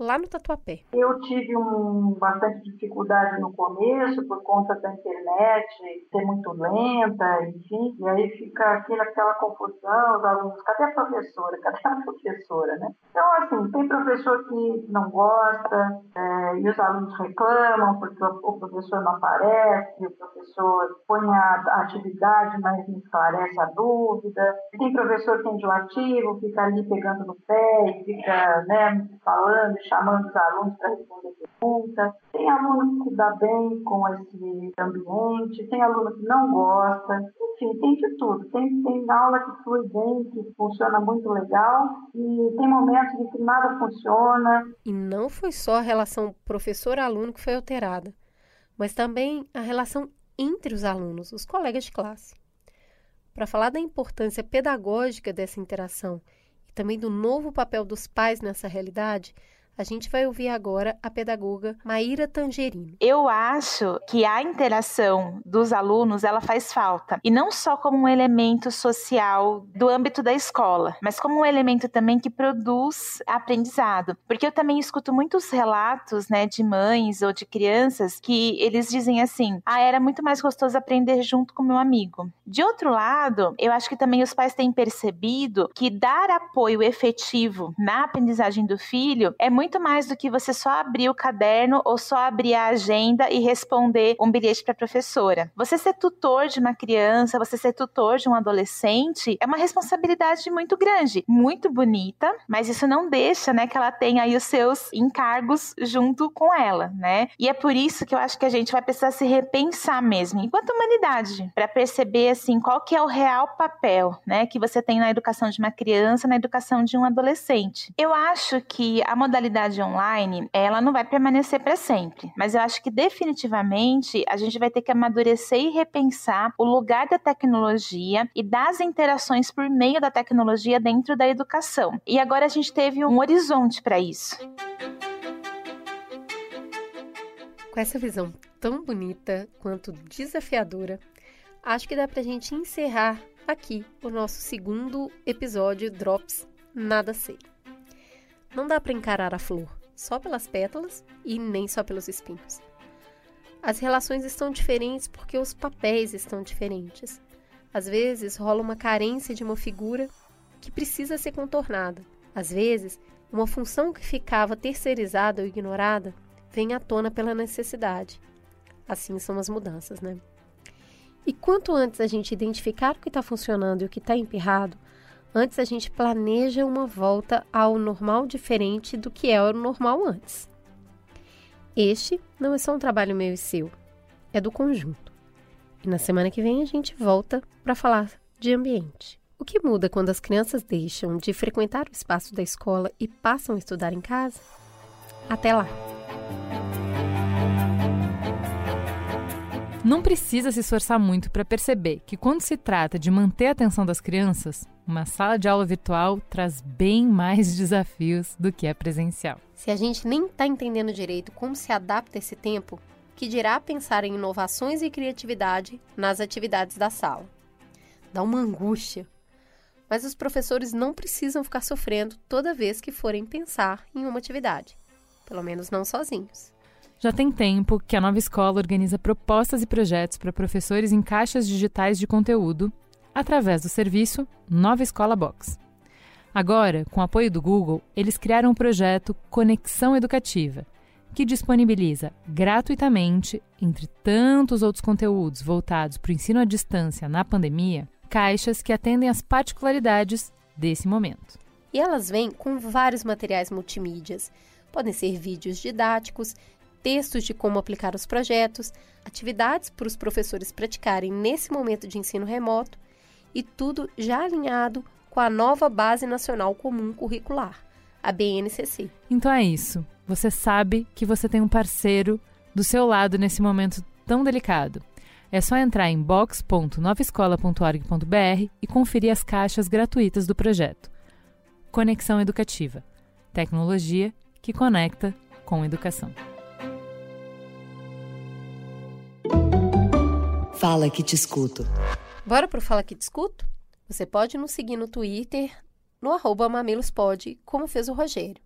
lá no Tatuapé. Eu tive um, bastante dificuldade no começo por conta da internet ser muito lenta, enfim, e aí fica aquela, aquela confusão, os alunos, cadê a professora? Cadê a professora, né? Então, assim, tem professor que não gosta, é, e os alunos reclamam porque o, professor não aparece, o professor põe a, atividade, mas não esclarece a dúvida. Tem professor que é enjoativo, fica ali pegando no pé, fica, né, falando, chamando os alunos para responder perguntas. Tem aluno que dá bem com esse ambiente, tem aluno que não gosta. Enfim, tem de tudo. Tem, tem aula que flui bem, que funciona muito legal, e tem momentos em que nada funciona. E não foi só a relação professor-aluno que foi alterada, mas também a relação entre os alunos, os colegas de classe. Para falar da importância pedagógica dessa interação e também do novo papel dos pais nessa realidade, a gente vai ouvir agora a pedagoga Maíra Tangerino. Eu acho que a interação dos alunos ela faz falta e não só como um elemento social do âmbito da escola, mas como um elemento também que produz aprendizado. Porque eu também escuto muitos relatos, né, de mães ou de crianças que eles dizem assim: "Ah, era muito mais gostoso aprender junto com meu amigo". De outro lado, eu acho que também os pais têm percebido que dar apoio efetivo na aprendizagem do filho é muito muito mais do que você só abrir o caderno ou só abrir a agenda e responder um bilhete para a professora. Você ser tutor de uma criança, você ser tutor de um adolescente, é uma responsabilidade muito grande, muito bonita, mas isso não deixa, né, que ela tenha aí os seus encargos junto com ela, né? E é por isso que eu acho que a gente vai precisar se repensar mesmo, enquanto humanidade, para perceber assim qual que é o real papel, né, que você tem na educação de uma criança, na educação de um adolescente. Eu acho que a modalidade online, ela não vai permanecer para sempre, mas eu acho que definitivamente a gente vai ter que amadurecer e repensar o lugar da tecnologia e das interações por meio da tecnologia dentro da educação. E agora a gente teve um horizonte para isso. Com essa visão tão bonita quanto desafiadora, acho que dá para a gente encerrar aqui o nosso segundo episódio Drops Nada Sei. Não dá para encarar a flor só pelas pétalas e nem só pelos espinhos. As relações estão diferentes porque os papéis estão diferentes. Às vezes rola uma carência de uma figura que precisa ser contornada. Às vezes, uma função que ficava terceirizada ou ignorada vem à tona pela necessidade. Assim são as mudanças, né? E quanto antes a gente identificar o que está funcionando e o que está emperrado, Antes a gente planeja uma volta ao normal diferente do que era o normal antes. Este não é só um trabalho meu e seu, é do conjunto. E na semana que vem a gente volta para falar de ambiente. O que muda quando as crianças deixam de frequentar o espaço da escola e passam a estudar em casa? Até lá! Não precisa se esforçar muito para perceber que, quando se trata de manter a atenção das crianças, uma sala de aula virtual traz bem mais desafios do que a presencial. Se a gente nem está entendendo direito como se adapta esse tempo, que dirá pensar em inovações e criatividade nas atividades da sala. Dá uma angústia. Mas os professores não precisam ficar sofrendo toda vez que forem pensar em uma atividade, pelo menos não sozinhos. Já tem tempo que a nova escola organiza propostas e projetos para professores em caixas digitais de conteúdo através do serviço Nova Escola Box. Agora, com o apoio do Google, eles criaram o projeto Conexão Educativa, que disponibiliza gratuitamente, entre tantos outros conteúdos voltados para o ensino à distância na pandemia, caixas que atendem às particularidades desse momento. E elas vêm com vários materiais multimídias. Podem ser vídeos didáticos, textos de como aplicar os projetos, atividades para os professores praticarem nesse momento de ensino remoto e tudo já alinhado com a nova Base Nacional Comum Curricular, a BNCC. Então é isso. Você sabe que você tem um parceiro do seu lado nesse momento tão delicado. É só entrar em box.novaescola.org.br e conferir as caixas gratuitas do projeto. Conexão Educativa. Tecnologia que conecta com educação. Fala que te escuto. Bora pro Fala que te escuto? Você pode nos seguir no Twitter, no arroba mamilospod, como fez o Rogério.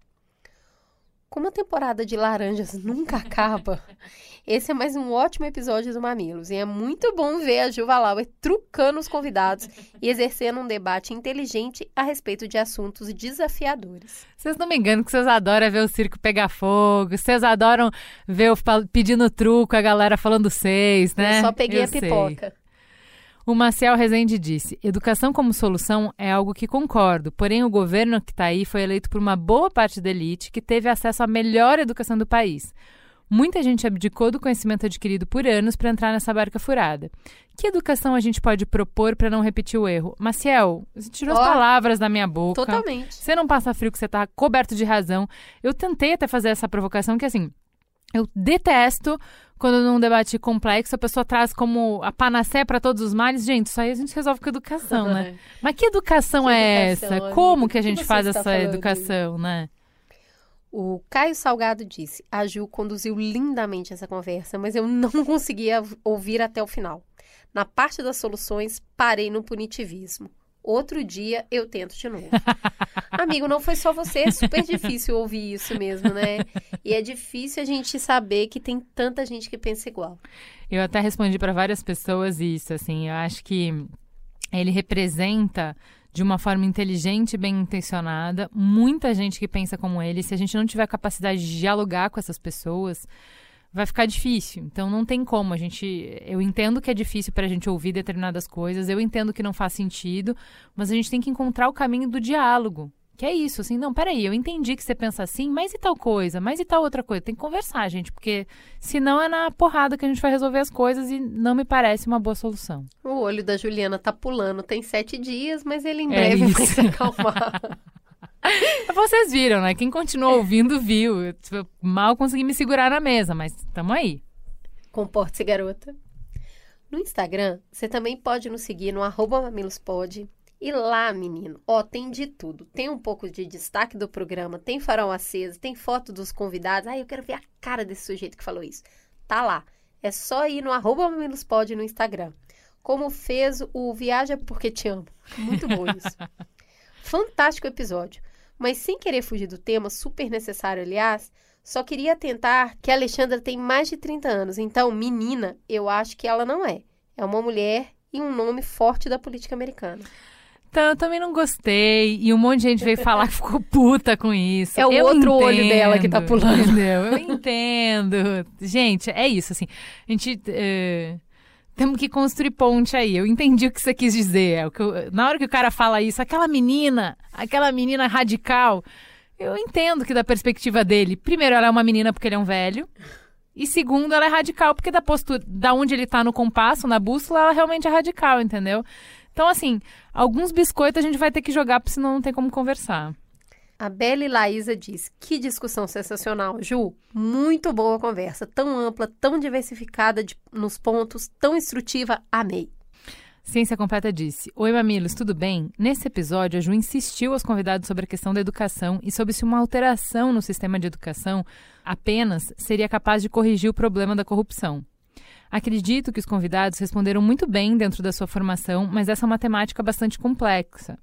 Como a temporada de laranjas nunca acaba, esse é mais um ótimo episódio do Mamilos. E é muito bom ver a Juva Lauer trucando os convidados e exercendo um debate inteligente a respeito de assuntos desafiadores. Vocês não me enganam que vocês adoram ver o circo pegar fogo, vocês adoram ver o pedindo truco, a galera falando seis, né? Eu só peguei Eu a pipoca. Sei. O Marcial Rezende disse: Educação como solução é algo que concordo, porém o governo que está aí foi eleito por uma boa parte da elite que teve acesso à melhor educação do país. Muita gente abdicou do conhecimento adquirido por anos para entrar nessa barca furada. Que educação a gente pode propor para não repetir o erro? Maciel, você tirou oh, as palavras da minha boca. Totalmente. Você não passa frio que você está coberto de razão. Eu tentei até fazer essa provocação que assim, Eu detesto quando num debate complexo a pessoa traz como a panaceia para todos os males. Gente, isso aí a gente resolve com educação, né? Mas que educação Que é educação, essa? amiga? Como que a que gente você faz está essa falando? educação, né? O Caio Salgado disse: a Ju conduziu lindamente essa conversa, mas eu não conseguia ouvir até o final. Na parte das soluções, parei no punitivismo. Outro dia eu tento de novo. Amigo, não foi só você, é super difícil ouvir isso mesmo, né? E é difícil a gente saber que tem tanta gente que pensa igual. Eu até respondi para várias pessoas isso, assim, eu acho que ele representa de uma forma inteligente e bem intencionada muita gente que pensa como ele. Se a gente não tiver capacidade de dialogar com essas pessoas, vai ficar difícil. Então não tem como a gente, eu entendo que é difícil para a gente ouvir determinadas coisas, eu entendo que não faz sentido, mas a gente tem que encontrar o caminho do diálogo. Que é isso, assim, não, peraí, eu entendi que você pensa assim, mas e tal coisa, mas e tal outra coisa? Tem que conversar, gente, porque senão é na porrada que a gente vai resolver as coisas e não me parece uma boa solução. O olho da Juliana tá pulando, tem sete dias, mas ele em É breve vai isso. se acalmar. Vocês viram, né? Quem continuou ouvindo viu. Eu, tipo, mal consegui me segurar na mesa, mas tamo aí. Comporte-se, garota. No Instagram, você também pode nos seguir no arroba mamilospod. E lá, menino, ó, tem de tudo. Tem um pouco de destaque do programa, tem farol aceso, tem foto dos convidados. Ai, eu quero ver a cara desse sujeito que falou isso. Tá lá. É só ir no arroba mamilospod no Instagram. Como fez o Viaja Porque Te Amo. Muito bom isso. Fantástico episódio. Mas sem querer fugir do tema, super necessário, aliás, só queria tentar que a Alexandra tem mais de 30 anos. Então, menina, eu acho que ela não é. É uma mulher e um nome forte da política americana. Então, eu também não gostei. E um monte de gente veio falar que ficou puta com isso. É o Eu outro olho dela que tá entendo, pulando. Entendeu? Eu entendo. Gente, é isso, assim. A gente. eh, temos que construir ponte aí. Eu entendi o que você quis dizer. É o que eu- na hora que o cara fala isso, aquela menina, aquela menina radical, eu entendo que da perspectiva dele, primeiro, ela é uma menina porque ele é um velho. E segundo, ela é radical, porque da postura, da onde ele tá no compasso, na bússola, ela realmente é radical, entendeu? Então, assim, alguns biscoitos a gente vai ter que jogar, porque senão não tem como conversar. A Bela Laísa diz: Que discussão sensacional, Ju. Muito boa conversa, tão ampla, tão diversificada de- nos pontos, tão instrutiva. Amei. Ciência Completa disse: Oi, mamilos, tudo bem? Nesse episódio, a Ju insistiu aos convidados sobre a questão da educação e sobre se uma alteração no sistema de educação apenas seria capaz de corrigir o problema da corrupção. Acredito que os convidados responderam muito bem dentro da sua formação, mas essa é uma temática bastante complexa.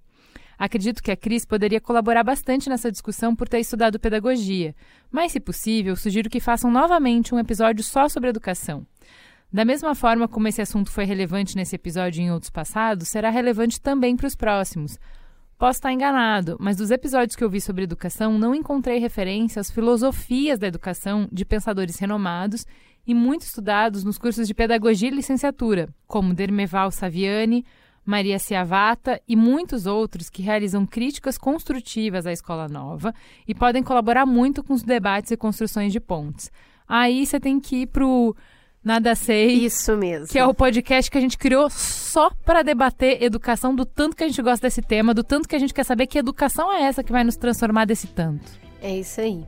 Acredito que a Cris poderia colaborar bastante nessa discussão por ter estudado pedagogia, mas, se possível, sugiro que façam novamente um episódio só sobre educação. Da mesma forma como esse assunto foi relevante nesse episódio e em outros passados, será relevante também para os próximos. Posso estar enganado, mas dos episódios que eu vi sobre educação, não encontrei referência às filosofias da educação de pensadores renomados e muito estudados nos cursos de pedagogia e licenciatura, como Dermeval Saviani, Maria Ciavata e muitos outros que realizam críticas construtivas à escola nova e podem colaborar muito com os debates e construções de pontes. Aí você tem que ir pro Nada Sei. Isso mesmo. Que é o podcast que a gente criou só para debater educação, do tanto que a gente gosta desse tema, do tanto que a gente quer saber que educação é essa que vai nos transformar desse tanto. É isso aí.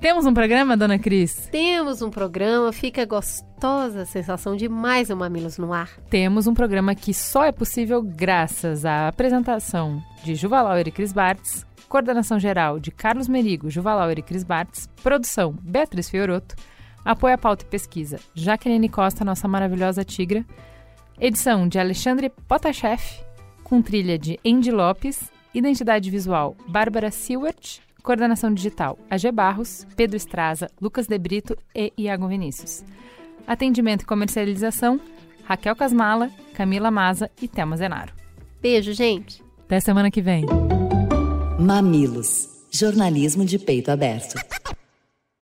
Temos um programa, dona Cris? Temos um programa, fica gostosa a sensação de mais um Mamilos no ar. Temos um programa que só é possível graças à apresentação de Juva Lauer e Cris Bartz, coordenação geral de Carlos Merigo, Juva Lauer e Cris Bartz, produção Beatriz Fioroto, apoio à pauta e pesquisa Jaqueline Costa, nossa maravilhosa tigra, edição de Alexandre Potashev, com trilha de Andy Lopes, identidade visual Bárbara Silwert, coordenação digital AG Barros, Pedro Estraza, Lucas De Brito e Iago Vinícius. Atendimento e comercialização Raquel Casmala, Camila Maza e Thelma Zenaro. Beijo, gente. Até semana que vem. Mamilos. Jornalismo de peito aberto.